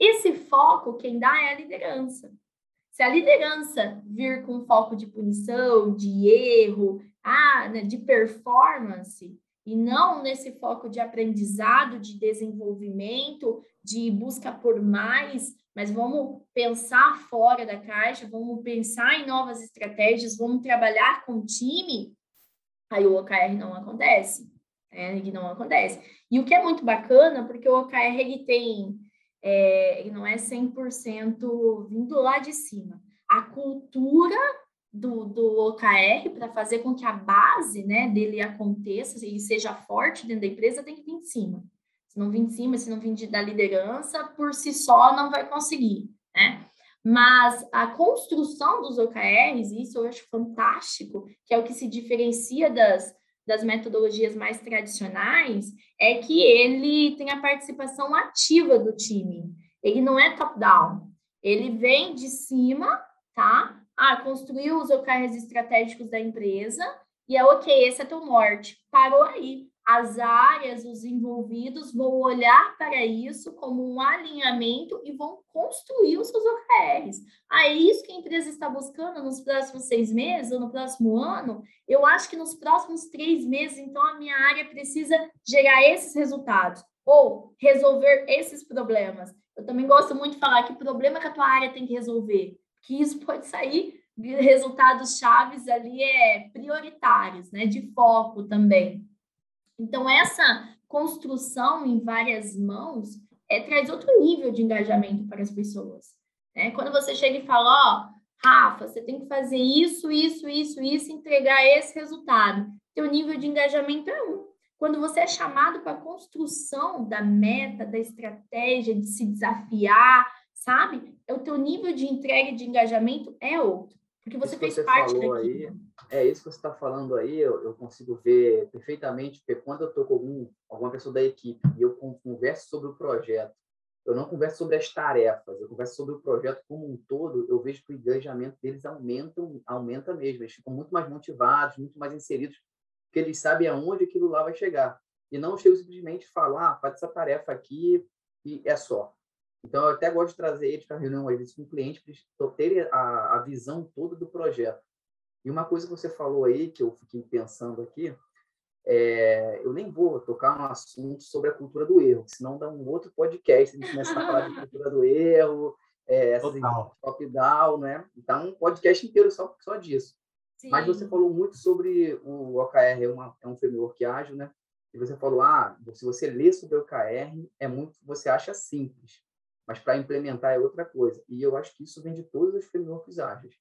esse foco, quem dá é a liderança. Se a liderança vir com foco de punição, de erro, ah, né, de performance, e não nesse foco de aprendizado, de desenvolvimento, de busca por mais, mas vamos pensar fora da caixa, vamos pensar em novas estratégias, vamos trabalhar com time, aí o OKR não acontece. Né? Não acontece. E o que é muito bacana, porque o OKR ele tem é, não é 100% vindo lá de cima. A cultura do, do OKR para fazer com que a base né, dele aconteça e seja forte dentro da empresa tem que vir de cima. Se não vir de cima, se não vir de, da liderança, por si só não vai conseguir, né? Mas a construção dos OKRs, isso eu acho fantástico, que é o que se diferencia das, das metodologias mais tradicionais é que ele tem a participação ativa do time. Ele não é top-down. Ele vem de cima, tá? Ah, construiu os OKRs estratégicos da empresa e é ok, esse é teu norte. Parou aí as áreas, os envolvidos vão olhar para isso como um alinhamento e vão construir os seus OKRs. Ah, é isso que a empresa está buscando nos próximos seis meses ou no próximo ano? Eu acho que nos próximos três meses, então, a minha área precisa gerar esses resultados ou resolver esses problemas. Eu também gosto muito de falar que problema que a tua área tem que resolver, que isso pode sair resultados chaves ali é prioritários, né, de foco também. Então, essa construção em várias mãos é, traz outro nível de engajamento para as pessoas. Né? Quando você chega e fala, ó, oh, Rafa, você tem que fazer isso, isso, isso, isso, entregar esse resultado. Teu nível de engajamento é um. Quando você é chamado para a construção da meta, da estratégia, de se desafiar, sabe? É o teu nível de entrega e de engajamento é outro. Porque você fez você parte daquilo. Aí, é isso que você está falando aí, eu, eu, consigo ver perfeitamente, porque quando eu estou com algum, alguma pessoa da equipe e eu converso sobre o projeto, eu não converso sobre as tarefas, eu converso sobre o projeto como um todo, eu vejo que o engajamento deles aumenta, aumenta mesmo, eles ficam muito mais motivados, muito mais inseridos, porque eles sabem aonde aquilo lá vai chegar. E não chego simplesmente falar, ah, faz essa tarefa aqui e é só. Então, eu até gosto de trazer eles para reunião, às vezes, com o cliente, para eles terem a, a visão toda do projeto. E uma coisa que você falou aí, que eu fiquei pensando aqui, é, eu nem vou tocar no assunto sobre a cultura do erro, senão dá um outro podcast, a gente começar a falar de cultura do erro, é, top-down, né? Então, um podcast inteiro só, só disso. Sim. Mas você falou muito sobre o OKR, é, uma, é um framework ágil, né? E você falou, ah, se você lê sobre o OKR, é muito, você acha simples mas para implementar é outra coisa. E eu acho que isso vem de todos os frameworks ágeis.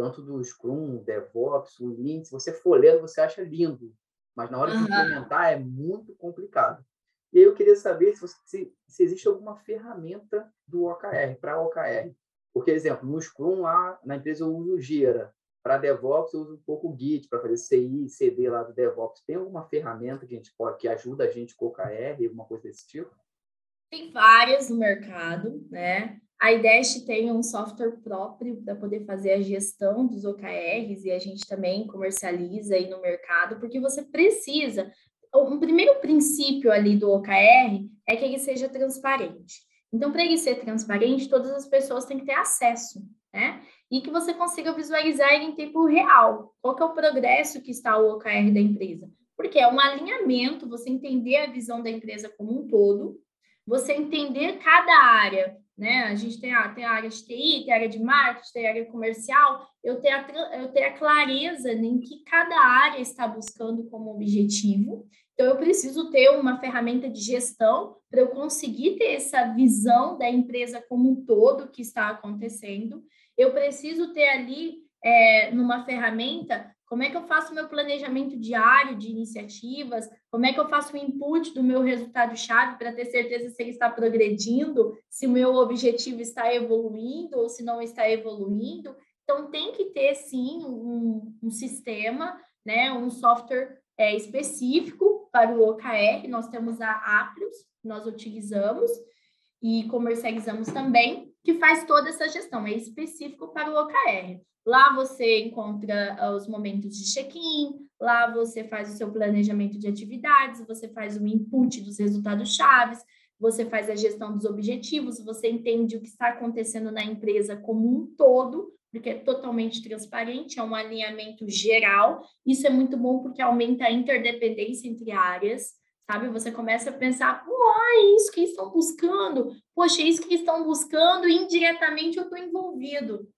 Tanto do Scrum, DevOps, o Lean, se você for lendo, você acha lindo, mas na hora uhum. de implementar é muito complicado. E aí eu queria saber se, você, se, se existe alguma ferramenta do OKR, para OKR. Porque, exemplo, no Scrum, lá na empresa eu uso o Gira. Para DevOps, eu uso um pouco o Git para fazer CI, CD lá do DevOps. Tem alguma ferramenta que a gente pode, que ajuda a gente com OKR, alguma coisa desse tipo? Tem várias no mercado, né? A IDEST tem um software próprio para poder fazer a gestão dos OKRs e a gente também comercializa aí no mercado, porque você precisa. Um primeiro princípio ali do OKR é que ele seja transparente. Então, para ele ser transparente, todas as pessoas têm que ter acesso, né? E que você consiga visualizar ele em tempo real. Qual que é o progresso que está o OKR da empresa? Porque é um alinhamento, você entender a visão da empresa como um todo, você entender cada área, né? A gente tem a, tem a área de TI, tem a área de marketing, tem a área comercial, eu tenho a, eu tenho a clareza em que cada área está buscando como objetivo então, eu preciso ter uma ferramenta de gestão para eu conseguir ter essa visão da empresa como um todo que está acontecendo. Eu preciso ter ali, é, numa ferramenta, como é que eu faço meu planejamento diário de iniciativas, como é que eu faço o input do meu resultado-chave para ter certeza se ele está progredindo, se o meu objetivo está evoluindo ou se não está evoluindo. Então, tem que ter, sim, um, um sistema, né, um software é, específico para o OKR, nós temos a Aplius, nós utilizamos e comercializamos também, que faz toda essa gestão, é específico para o OKR. Lá você encontra ah, os momentos de check-in, lá você faz o seu planejamento de atividades, você faz o input dos resultados chaves, você faz a gestão dos objetivos, você entende o que está acontecendo na empresa como um todo, porque é totalmente transparente, é um alinhamento geral. Isso é muito bom porque aumenta a interdependência entre áreas, sabe? Você começa a pensar, pô, isso que estão buscando, poxa, isso que estão buscando, e indiretamente eu estou envolvido.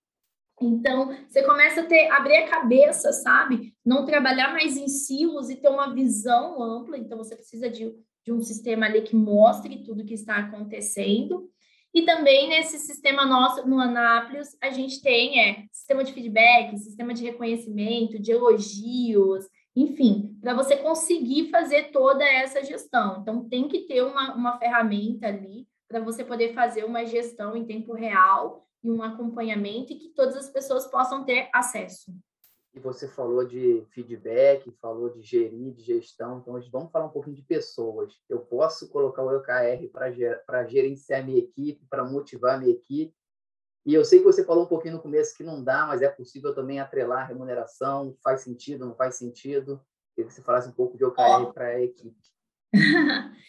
Então, você começa a ter, abrir a cabeça, sabe? Não trabalhar mais em silos e ter uma visão ampla. Então, você precisa de, de um sistema ali que mostre tudo que está acontecendo. E também nesse sistema nosso, no Anápolis, a gente tem é, sistema de feedback, sistema de reconhecimento, de elogios, enfim, para você conseguir fazer toda essa gestão. Então, tem que ter uma, uma ferramenta ali para você poder fazer uma gestão em tempo real e um acompanhamento e que todas as pessoas possam ter acesso e você falou de feedback, falou de gerir, de gestão. Então, hoje vamos falar um pouquinho de pessoas. Eu posso colocar o OKR para gerenciar minha equipe, para motivar minha equipe. E eu sei que você falou um pouquinho no começo que não dá, mas é possível também atrelar a remuneração. Faz sentido, não faz sentido? Queria que você falasse um pouco de OKR oh. para a equipe.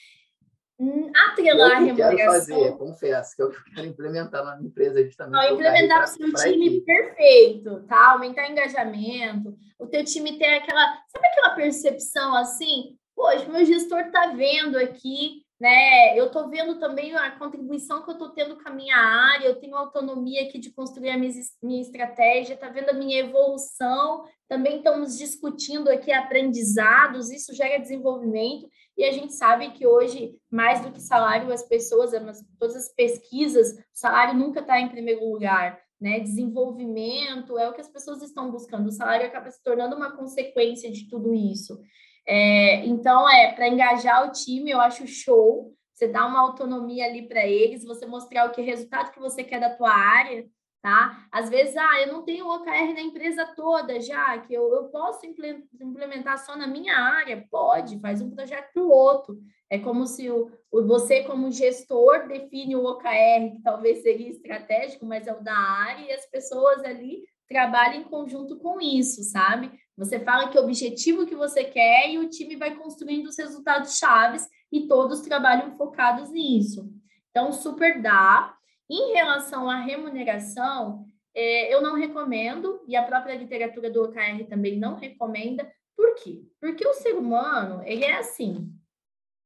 Hum, atrelar a remuneração. quero fazer, confesso, que é eu quero implementar na empresa justamente. Não, implementar o seu time perfeito, tá? Aumentar engajamento, o teu time ter aquela, sabe aquela percepção assim? Poxa, meu gestor tá vendo aqui, né? Eu tô vendo também a contribuição que eu tô tendo com a minha área, eu tenho autonomia aqui de construir a minha, minha estratégia, tá vendo a minha evolução, também estamos discutindo aqui aprendizados, isso gera desenvolvimento. E a gente sabe que hoje, mais do que salário, as pessoas, todas as pesquisas, o salário nunca está em primeiro lugar. Né? Desenvolvimento é o que as pessoas estão buscando. O salário acaba se tornando uma consequência de tudo isso. É, então, é para engajar o time, eu acho show. Você dá uma autonomia ali para eles, você mostrar o que resultado que você quer da tua área, tá? Às vezes, ah, eu não tenho OKR na empresa toda já, que eu, eu posso implementar só na minha área? Pode, faz um projeto para o outro. É como se o, o, você, como gestor, define o OKR, que talvez seria estratégico, mas é o da área, e as pessoas ali trabalham em conjunto com isso, sabe? Você fala que objetivo que você quer e o time vai construindo os resultados chaves e todos trabalham focados nisso. Então, super dá. Em relação à remuneração, é, eu não recomendo, e a própria literatura do OKR também não recomenda. Por quê? Porque o ser humano, ele é assim.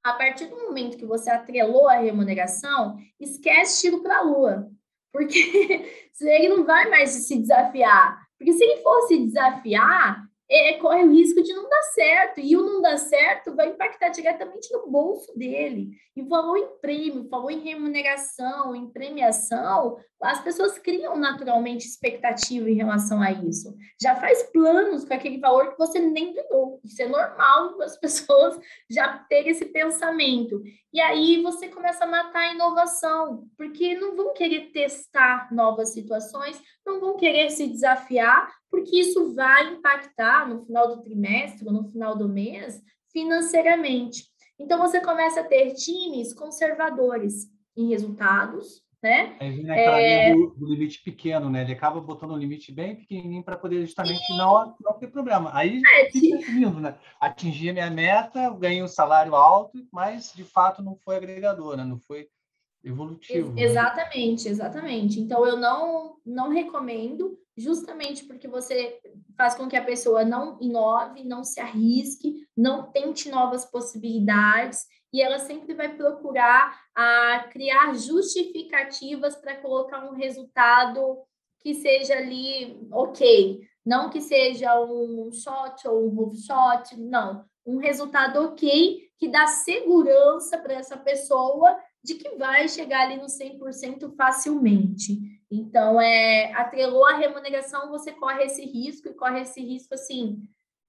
A partir do momento que você atrelou a remuneração, esquece tiro para a lua. Porque ele não vai mais se desafiar. Porque se ele fosse desafiar, é, corre o risco de não dar certo. E o não dar certo vai impactar diretamente no bolso dele. E falou em prêmio, falou em remuneração, em premiação, as pessoas criam naturalmente expectativa em relação a isso. Já faz planos com aquele valor que você nem ganhou. Isso é normal as pessoas já terem esse pensamento. E aí você começa a matar a inovação, porque não vão querer testar novas situações, não vão querer se desafiar, porque isso vai impactar no final do trimestre, no final do mês, financeiramente. Então, você começa a ter times conservadores em resultados, né? Aí vem aquela é... do, do, limite pequeno, né? Ele acaba botando um limite bem pequenininho para poder justamente não, não ter problema. Aí é, fica lindo, né? Atingi a minha meta, ganhei um salário alto, mas de fato não foi agregador, né? Não foi evolutivo. Ex exatamente, né? exatamente. Então eu não não recomendo justamente porque você faz com que a pessoa não inove, não se arrisque, não tente novas possibilidades e ela sempre vai procurar a criar justificativas para colocar um resultado que seja ali ok, não que seja um shot ou um roof shot, não, um resultado ok que dá segurança para essa pessoa de que vai chegar ali no 100% facilmente. Então, é, atrelou a remuneração, você corre esse risco, e corre esse risco, assim,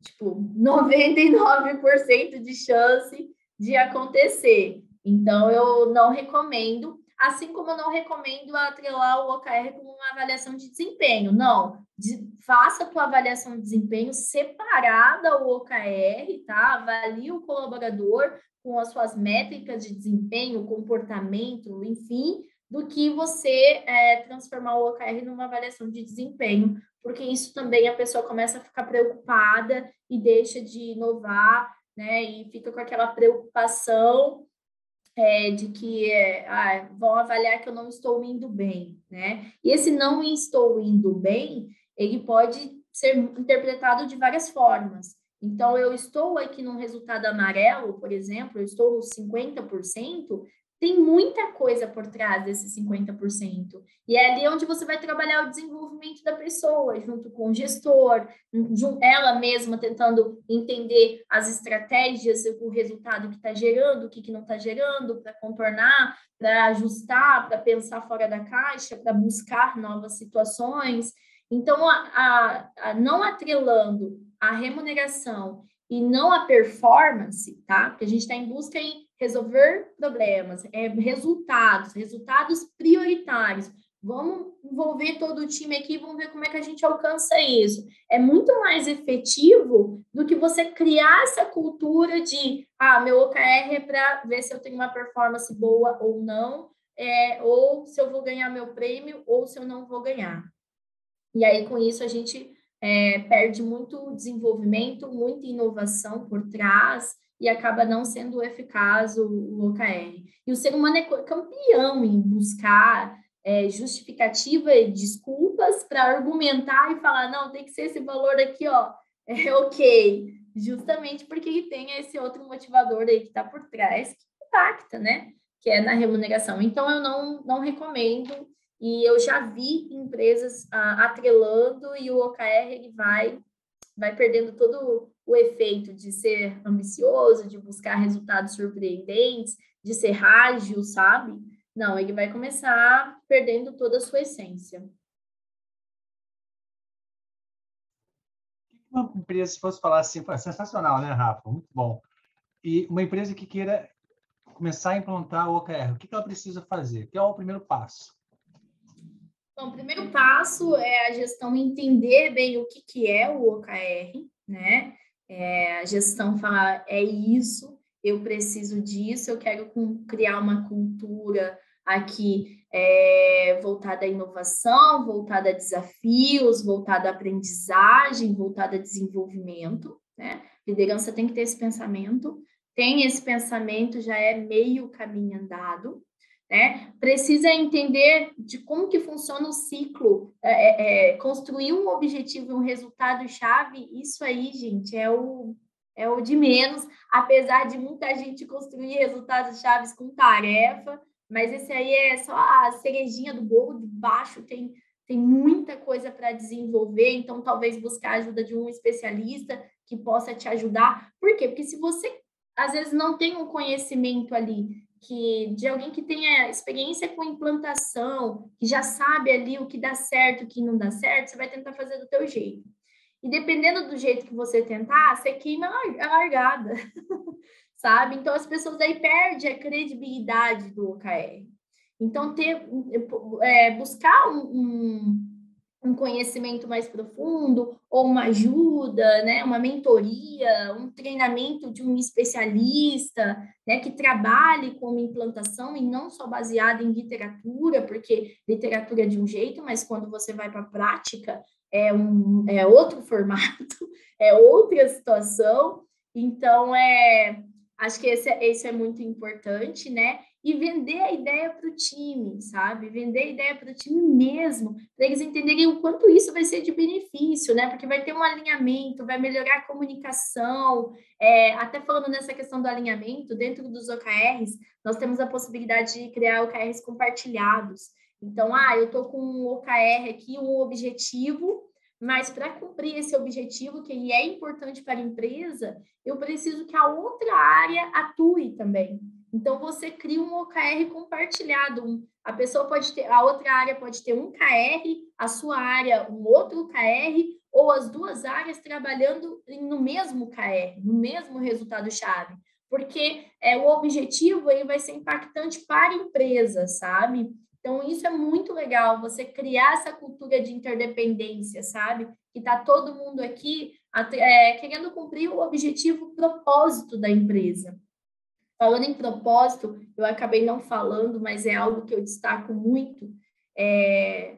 tipo, 99% de chance de acontecer. Então, eu não recomendo, assim como eu não recomendo atrelar o OKR com uma avaliação de desempenho. Não, de, faça a tua avaliação de desempenho separada ao OKR, tá? Avalie o colaborador com as suas métricas de desempenho, comportamento, enfim, do que você é, transformar o OKR numa avaliação de desempenho, porque isso também a pessoa começa a ficar preocupada e deixa de inovar, né? E fica com aquela preocupação é, de que é, ah, vão avaliar que eu não estou indo bem, né? E esse não estou indo bem, ele pode ser interpretado de várias formas. Então, eu estou aqui num resultado amarelo, por exemplo, eu estou nos 50%, tem muita coisa por trás desses 50%. E é ali onde você vai trabalhar o desenvolvimento da pessoa, junto com o gestor, ela mesma tentando entender as estratégias, o resultado que está gerando, o que, que não está gerando, para contornar, para ajustar, para pensar fora da caixa, para buscar novas situações. Então, a, a, a não atrelando a remuneração e não a performance, tá? Porque a gente está em busca em resolver problemas, é, resultados, resultados prioritários. Vamos envolver todo o time aqui, vamos ver como é que a gente alcança isso. É muito mais efetivo do que você criar essa cultura de, ah, meu OKR é para ver se eu tenho uma performance boa ou não, é, ou se eu vou ganhar meu prêmio ou se eu não vou ganhar. E aí, com isso, a gente é, perde muito desenvolvimento, muita inovação por trás e acaba não sendo eficaz o, o OKR. E o ser humano é campeão em buscar é, justificativa e desculpas para argumentar e falar, não, tem que ser esse valor aqui, ó, é ok, justamente porque ele tem esse outro motivador aí que está por trás, que impacta, né? Que é na remuneração. Então, eu não, não recomendo e eu já vi empresas ah, atrelando e o OKR ele vai, vai perdendo todo o efeito de ser ambicioso, de buscar resultados surpreendentes, de ser ágil, sabe? Não, ele vai começar perdendo toda a sua essência. Uma empresa, se fosse falar assim, foi sensacional, né, Rafa? Muito bom. E uma empresa que queira começar a implantar o OKR, o que ela precisa fazer? Que é o primeiro passo? Bom, o primeiro passo é a gestão entender bem o que, que é o OKR, né? É, a gestão falar, é isso, eu preciso disso, eu quero criar uma cultura aqui é, voltada à inovação, voltada a desafios, voltada à aprendizagem, voltada a desenvolvimento, né? Liderança tem que ter esse pensamento, tem esse pensamento, já é meio caminho andado, né? Precisa entender de como que funciona o ciclo, é, é, é construir um objetivo e um resultado chave, isso aí, gente, é o, é o de menos, apesar de muita gente construir resultados chaves com tarefa, mas esse aí é só a cerejinha do bolo, de baixo tem tem muita coisa para desenvolver, então talvez buscar a ajuda de um especialista que possa te ajudar. Por quê? Porque se você às vezes não tem um conhecimento ali que de alguém que tenha experiência com implantação, que já sabe ali o que dá certo, o que não dá certo, você vai tentar fazer do teu jeito. E dependendo do jeito que você tentar, você queima a largada, sabe? Então as pessoas aí perdem a credibilidade do OKR. Então ter, é, buscar um, um um conhecimento mais profundo, ou uma ajuda, né, uma mentoria, um treinamento de um especialista, né, que trabalhe com uma implantação e não só baseado em literatura, porque literatura é de um jeito, mas quando você vai para a prática é, um, é outro formato, é outra situação. Então, é, acho que esse, é, esse é muito importante, né? E vender a ideia para o time, sabe? Vender a ideia para o time mesmo, para eles entenderem o quanto isso vai ser de benefício, né? Porque vai ter um alinhamento, vai melhorar a comunicação. É, até falando nessa questão do alinhamento, dentro dos OKRs, nós temos a possibilidade de criar OKRs compartilhados. Então, ah, eu estou com um OKR aqui, um objetivo, mas para cumprir esse objetivo, que é importante para a empresa, eu preciso que a outra área atue também. Então, você cria um OKR compartilhado. A pessoa pode ter, a outra área pode ter um KR, a sua área um outro KR, ou as duas áreas trabalhando no mesmo KR, no mesmo resultado-chave. Porque é, o objetivo aí vai ser impactante para a empresa, sabe? Então, isso é muito legal, você criar essa cultura de interdependência, sabe? Que está todo mundo aqui é, querendo cumprir o objetivo, o propósito da empresa. Falando em propósito, eu acabei não falando, mas é algo que eu destaco muito. É,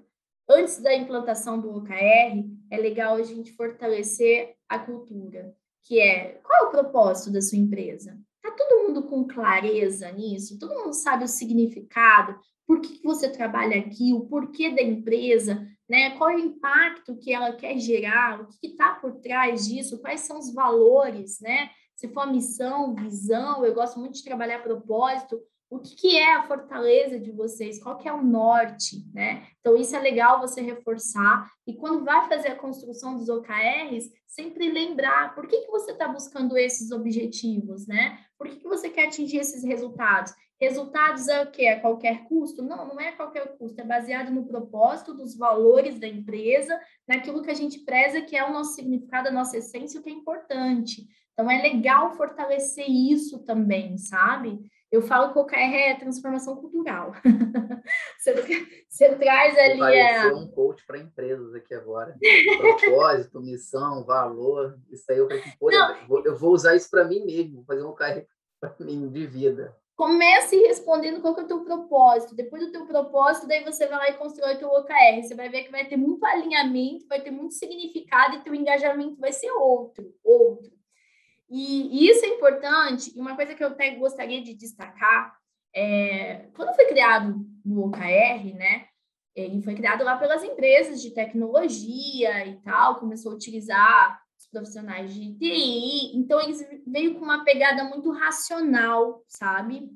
antes da implantação do OKR, é legal a gente fortalecer a cultura, que é qual é o propósito da sua empresa? Está todo mundo com clareza nisso? Todo mundo sabe o significado? Por que você trabalha aqui? O porquê da empresa? Né? Qual é o impacto que ela quer gerar? O que está por trás disso? Quais são os valores? Né? Se for missão, visão, eu gosto muito de trabalhar propósito, o que, que, é a fortaleza de vocês, qual que é o norte, né? Então, isso é legal você reforçar, e quando vai fazer a construção dos OKRs, sempre lembrar por que, que você está buscando esses objetivos, né? Por que, que você quer atingir esses resultados? Resultados é o quê? A qualquer custo? Não, não é a qualquer custo, é baseado no propósito, dos valores da empresa, naquilo que a gente preza, que é o nosso significado, a nossa essência, o que é importante. Então, é legal fortalecer isso também, sabe? Eu falo que o OKR é transformação cultural. você, você, traz ali. Pareceu a... um coach para empresas aqui agora. Propósito, missão, valor. Isso aí eu falei, pô, eu vou usar isso para mim mesmo, vou fazer um OKR para mim de vida. Comece respondendo qual que é o teu propósito. Depois do teu propósito, daí você vai lá e constrói o teu OKR. Você vai ver que vai ter muito alinhamento, vai ter muito significado e teu engajamento vai ser outro, outro. E, e isso é importante, e uma coisa que eu até gostaria de destacar, é, quando foi criado o OKR, né, ele foi criado lá pelas empresas de tecnologia e tal, começou a utilizar os profissionais de TI, então eles veio com uma pegada muito racional, sabe?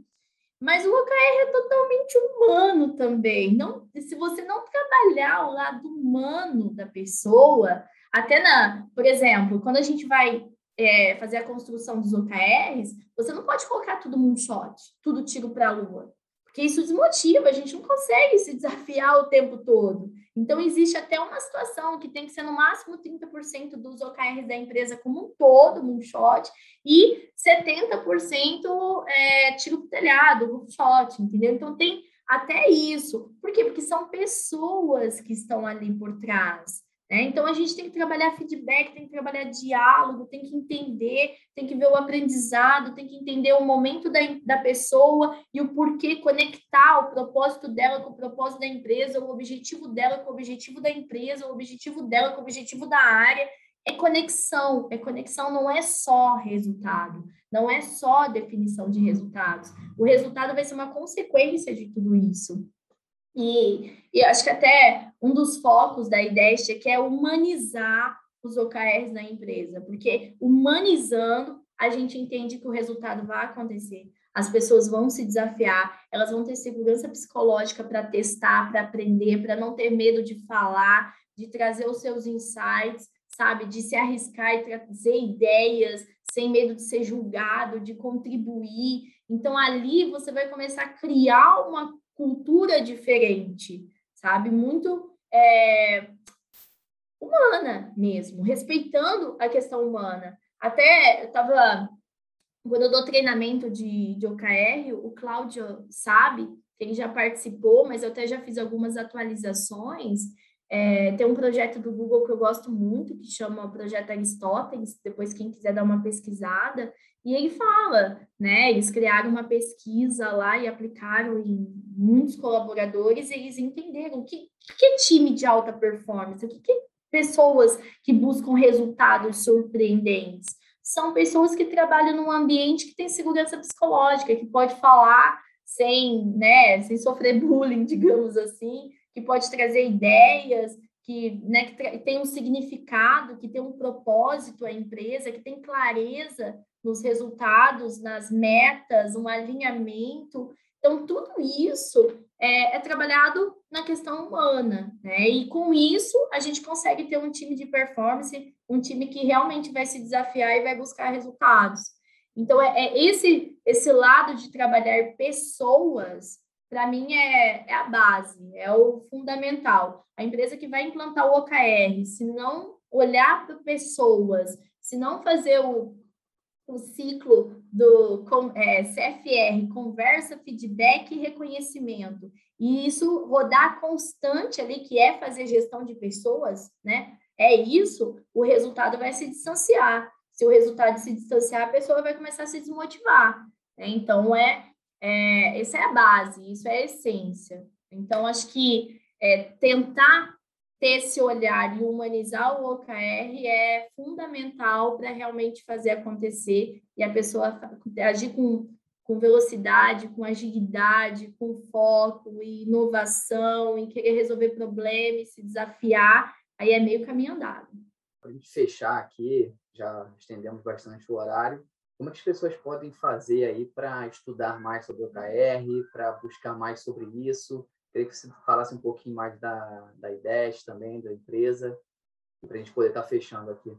Mas o OKR é totalmente humano também. Não, se você não trabalhar o lado humano da pessoa, até na, por exemplo, quando a gente vai é, fazer a construção dos OKRs, você não pode colocar tudo moonshot, tudo tiro para a lua, porque isso desmotiva, a gente não consegue se desafiar o tempo todo. Então, existe até uma situação que tem que ser no máximo 30% dos OKRs da empresa como um todo, moonshot, e 70% é, tiro para telhado, moonshot, entendeu? Então, tem até isso. Por quê? Porque são pessoas que estão ali por trás. É, então, a gente tem que trabalhar feedback, tem que trabalhar diálogo, tem que entender, tem que ver o aprendizado, tem que entender o momento da, da pessoa e o porquê conectar o propósito dela com o propósito da empresa, o objetivo dela com o objetivo da empresa, o objetivo dela com o objetivo da área. É conexão, é conexão, não é só resultado, não é só definição de resultados. O resultado vai ser uma consequência de tudo isso. E, e acho que até um dos focos da IDEST é que é humanizar os OKRs na empresa, porque humanizando, a gente entende que o resultado vai acontecer. as pessoas vão se desafiar, elas vão ter segurança psicológica para testar, para aprender, para não ter medo de falar, de trazer os seus insights, sabe? De se arriscar e trazer ideias sem medo de ser julgado, de contribuir. Então, ali você vai começar a criar uma cultura diferente, sabe? Muito é, humana mesmo, respeitando a questão humana. Até eu estava quando eu dou treinamento de, de OKR, o Cláudio sabe, ele já participou, mas eu até já fiz algumas atualizações. É, tem um projeto do Google que eu gosto muito, que chama Projeto Aristóteles, depois quem quiser dar uma pesquisada, e ele fala, né, eles criaram uma pesquisa lá e aplicaram em muitos colaboradores, e eles entenderam que, que time de alta performance, que, que pessoas que buscam resultados surpreendentes. São pessoas que trabalham num ambiente que tem segurança psicológica, que pode falar sem, né, sem sofrer bullying, digamos assim, que pode trazer ideias, que, né, que tem um significado, que tem um propósito a empresa, que tem clareza nos resultados, nas metas, um alinhamento. Então, tudo isso é, é, trabalhado na questão humana, né? E com isso, a gente consegue ter um time de performance, um time que realmente vai se desafiar e vai buscar resultados. Então, é, é esse, esse lado de trabalhar pessoas, para mim, é, é a base, é o fundamental. A empresa que vai implantar o OKR, se não olhar para pessoas, se não fazer o, o ciclo do é, CFR, conversa, feedback e reconhecimento, e isso rodar constante ali, que é fazer gestão de pessoas, né? É isso, o resultado vai se distanciar. Se o resultado se distanciar, a pessoa vai começar a se desmotivar. Né? Então, é, é, essa é a base, isso é a essência. Então, acho que é, tentar ter esse olhar e humanizar o OKR é fundamental para realmente fazer acontecer e a pessoa agir com, com velocidade, com agilidade, com foco e inovação, em querer resolver problemas, se desafiar, aí é meio caminho andado. Para a gente fechar aqui, já estendemos bastante o horário, como as pessoas podem fazer aí para estudar mais sobre OKR, para buscar mais sobre isso? Queria que você falasse um pouquinho mais da, da IDES também, da empresa, para a gente poder estar tá fechando aqui.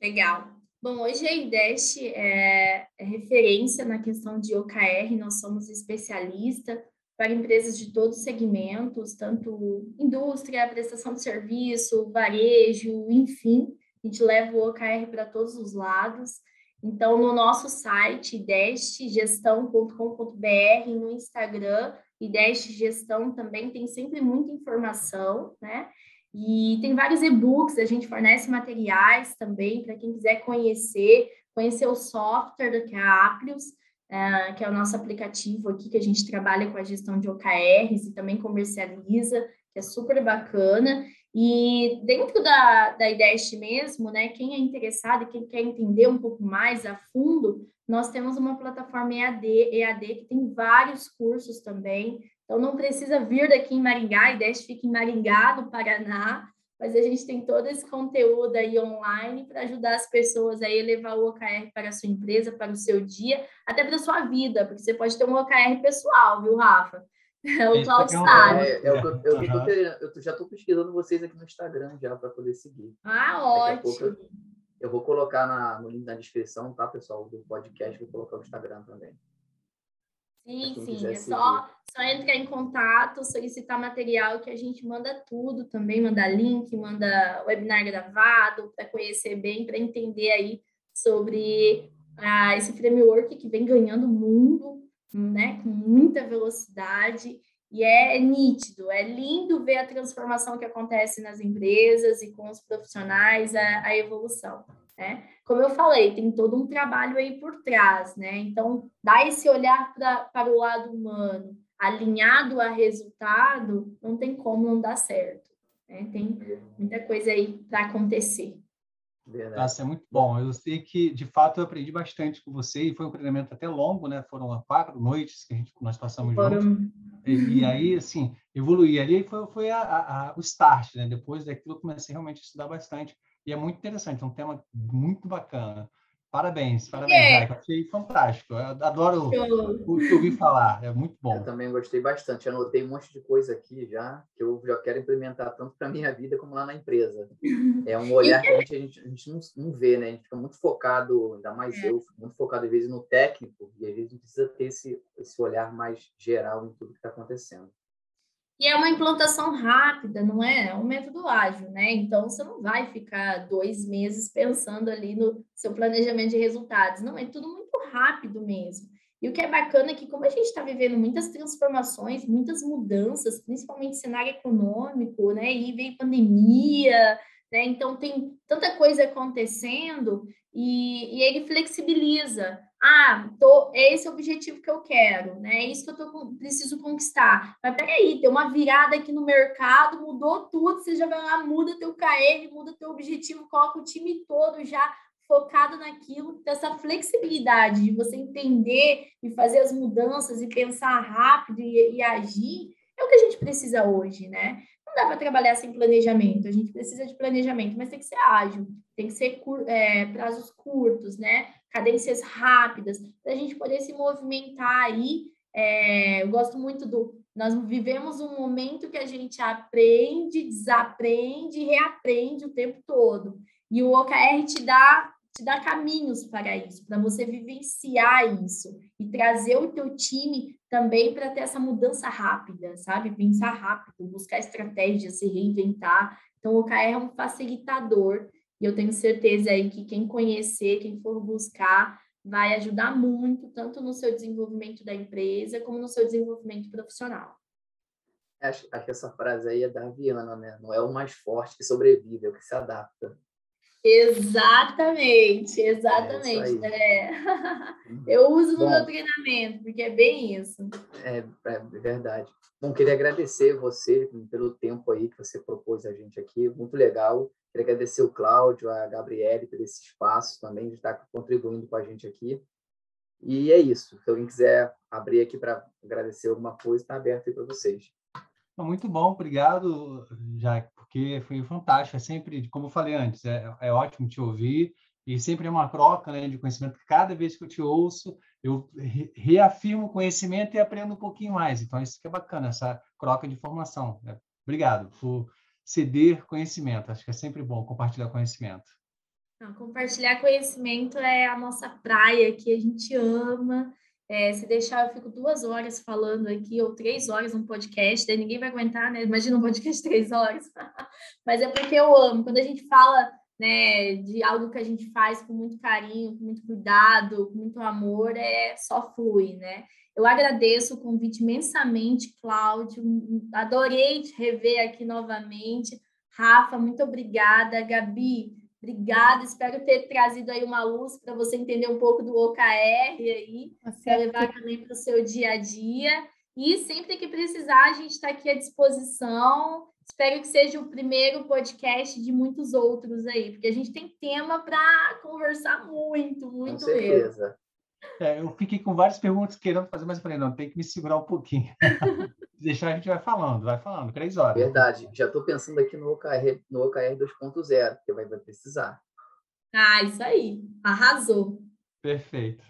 Legal. Bom, hoje a IDES é, é referência na questão de OKR, nós somos especialista para empresas de todos os segmentos, tanto indústria, prestação de serviço, varejo, enfim, a gente leva o OKR para todos os lados. Então, no nosso site, idestgestão.com.br, no Instagram, Ideste Gestão também tem sempre muita informação, né? E tem vários e-books, a gente fornece materiais também para quem quiser conhecer, conhecer o software que é a Aplius, uh, que é o nosso aplicativo aqui, que a gente trabalha com a gestão de OKRs e também comercializa, que é super bacana. E dentro da, da IDEST mesmo, né, quem é interessado e quem quer entender um pouco mais a fundo, nós temos uma plataforma EAD, EAD que tem vários cursos também. Então, não precisa vir daqui em Maringá, a IDEST fica em Maringá, no Paraná, mas a gente tem todo esse conteúdo aí online para ajudar as pessoas a elevar o OKR para a sua empresa, para o seu dia, até para a sua vida, porque você pode ter um OKR pessoal, viu, Rafa? É o Star. É, é, o que eu, eu, uhum. eu já estou pesquisando vocês aqui no Instagram já para poder seguir. Ah, ótimo. Eu, eu, vou colocar na, no link da descrição, tá, pessoal, do podcast, vou colocar o Instagram também. Sim, sim, é só, só entrar em contato, solicitar material que a gente manda tudo também, manda link, manda webinar gravado para conhecer bem, para entender aí sobre ah, esse framework que vem ganhando o mundo, né, com muita velocidade, e é nítido, é lindo ver a transformação que acontece nas empresas e com os profissionais, a, a evolução. Né? Como eu falei, tem todo um trabalho aí por trás, né? Então, dar esse olhar pra, para o lado humano, alinhado a resultado, não tem como não dar certo. Né? Tem muita coisa aí para acontecer. Verdade. Nossa, é muito bom. Eu sei que, de fato, eu aprendi bastante com você e foi um treinamento até longo, né? Foram quatro noites que a gente, nós passamos Foram... juntos. E, e, aí, assim, evoluí. Ali foi, foi a, a, o start, né? Depois daquilo, eu comecei realmente a estudar bastante. E é muito interessante, é um tema muito bacana. Parabéns, parabéns, yeah. Achei fantástico. Eu adoro o que ouvi falar, é muito bom. Eu também gostei bastante. Anotei um monte de coisa aqui já, que eu já quero implementar tanto para minha vida como lá na empresa. É um olhar que a gente, a gente, a gente não, não, vê, né? A gente fica muito focado, ainda mais é. eu, muito focado às vezes no técnico, e às vezes a gente precisa ter esse, esse olhar mais geral em tudo que está acontecendo. E é uma implantação rápida, não é? É um método ágil, né? Então, você não vai ficar dois meses pensando ali no seu planejamento de resultados. Não, é tudo muito rápido mesmo. E o que é bacana é que, como a gente está vivendo muitas transformações, muitas mudanças, principalmente cenário econômico, né? E veio pandemia, né? Então, tem tanta coisa acontecendo e, e ele flexibiliza ah, tô, é esse o objetivo que eu quero, né? É isso que eu tô, preciso conquistar. Mas peraí, tem uma virada aqui no mercado, mudou tudo, você já vai lá, muda teu KR, muda teu objetivo, coloca o time todo já focado naquilo, dessa flexibilidade de você entender e fazer as mudanças e pensar rápido e, e agir, é o que a gente precisa hoje, né? Não dá para trabalhar sem planejamento, a gente precisa de planejamento, mas tem que ser ágil, tem que ser é, prazos curtos, né? Cadências rápidas, para a gente poder se movimentar aí. É, eu gosto muito do. Nós vivemos um momento que a gente aprende, desaprende e reaprende o tempo todo. E o OKR te dá, te dá caminhos para isso, para você vivenciar isso e trazer o teu time também para ter essa mudança rápida, sabe? Pensar rápido, buscar estratégias, se reinventar. Então, o OKR é um facilitador e eu tenho certeza aí que quem conhecer, quem for buscar, vai ajudar muito, tanto no seu desenvolvimento da empresa, como no seu desenvolvimento profissional. Acho, acho que essa frase aí é da Viana, né? Não é o mais forte que sobrevive, é o que se adapta. Exatamente, exatamente. É, é. Eu uso no Bom, meu treinamento, porque é bem isso. É, é verdade. Bom, queria agradecer você pelo tempo aí que você propôs a gente aqui, muito legal. Queria agradecer o Cláudio, a Gabriele por esse espaço também de estar contribuindo com a gente aqui. E é isso. Se alguém quiser abrir aqui para agradecer alguma coisa, está aberto aí para vocês. Muito bom, obrigado, Jaque, porque foi fantástico. É sempre, como eu falei antes, é, é ótimo te ouvir e sempre é uma troca né, de conhecimento. Cada vez que eu te ouço, eu reafirmo o conhecimento e aprendo um pouquinho mais. Então, isso que é bacana, essa troca de informação. Obrigado por ceder conhecimento. Acho que é sempre bom compartilhar conhecimento. Não, compartilhar conhecimento é a nossa praia que a gente ama. É, se deixar, eu fico duas horas falando aqui, ou três horas no podcast, daí ninguém vai aguentar, né? Imagina um podcast três horas. Mas é porque eu amo. Quando a gente fala né, de algo que a gente faz com muito carinho, com muito cuidado, com muito amor, é só flui, né? Eu agradeço o convite imensamente, Cláudio. Adorei te rever aqui novamente. Rafa, muito obrigada. Gabi, obrigada. Espero ter trazido aí uma luz para você entender um pouco do OKR aí, para levar também para o seu dia a dia. E sempre que precisar, a gente está aqui à disposição. Espero que seja o primeiro podcast de muitos outros aí, porque a gente tem tema para conversar muito, muito Com certeza. mesmo. É, eu fiquei com várias perguntas querendo fazer, mas eu falei, não, tem que me segurar um pouquinho. Deixar a gente vai falando, vai falando, três horas. Verdade. Já estou pensando aqui no OKR, no OKR 2.0, que vai, vai precisar. Ah, isso aí. Arrasou. Perfeito.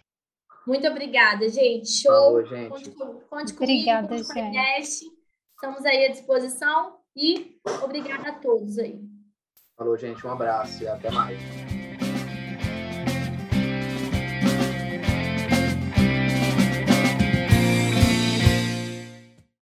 Muito obrigada, gente. Show. Falou, gente. Conte, conte obrigada, comigo, conte podcast. Estamos aí à disposição e obrigada a todos aí. Falou, gente. Um abraço e até mais.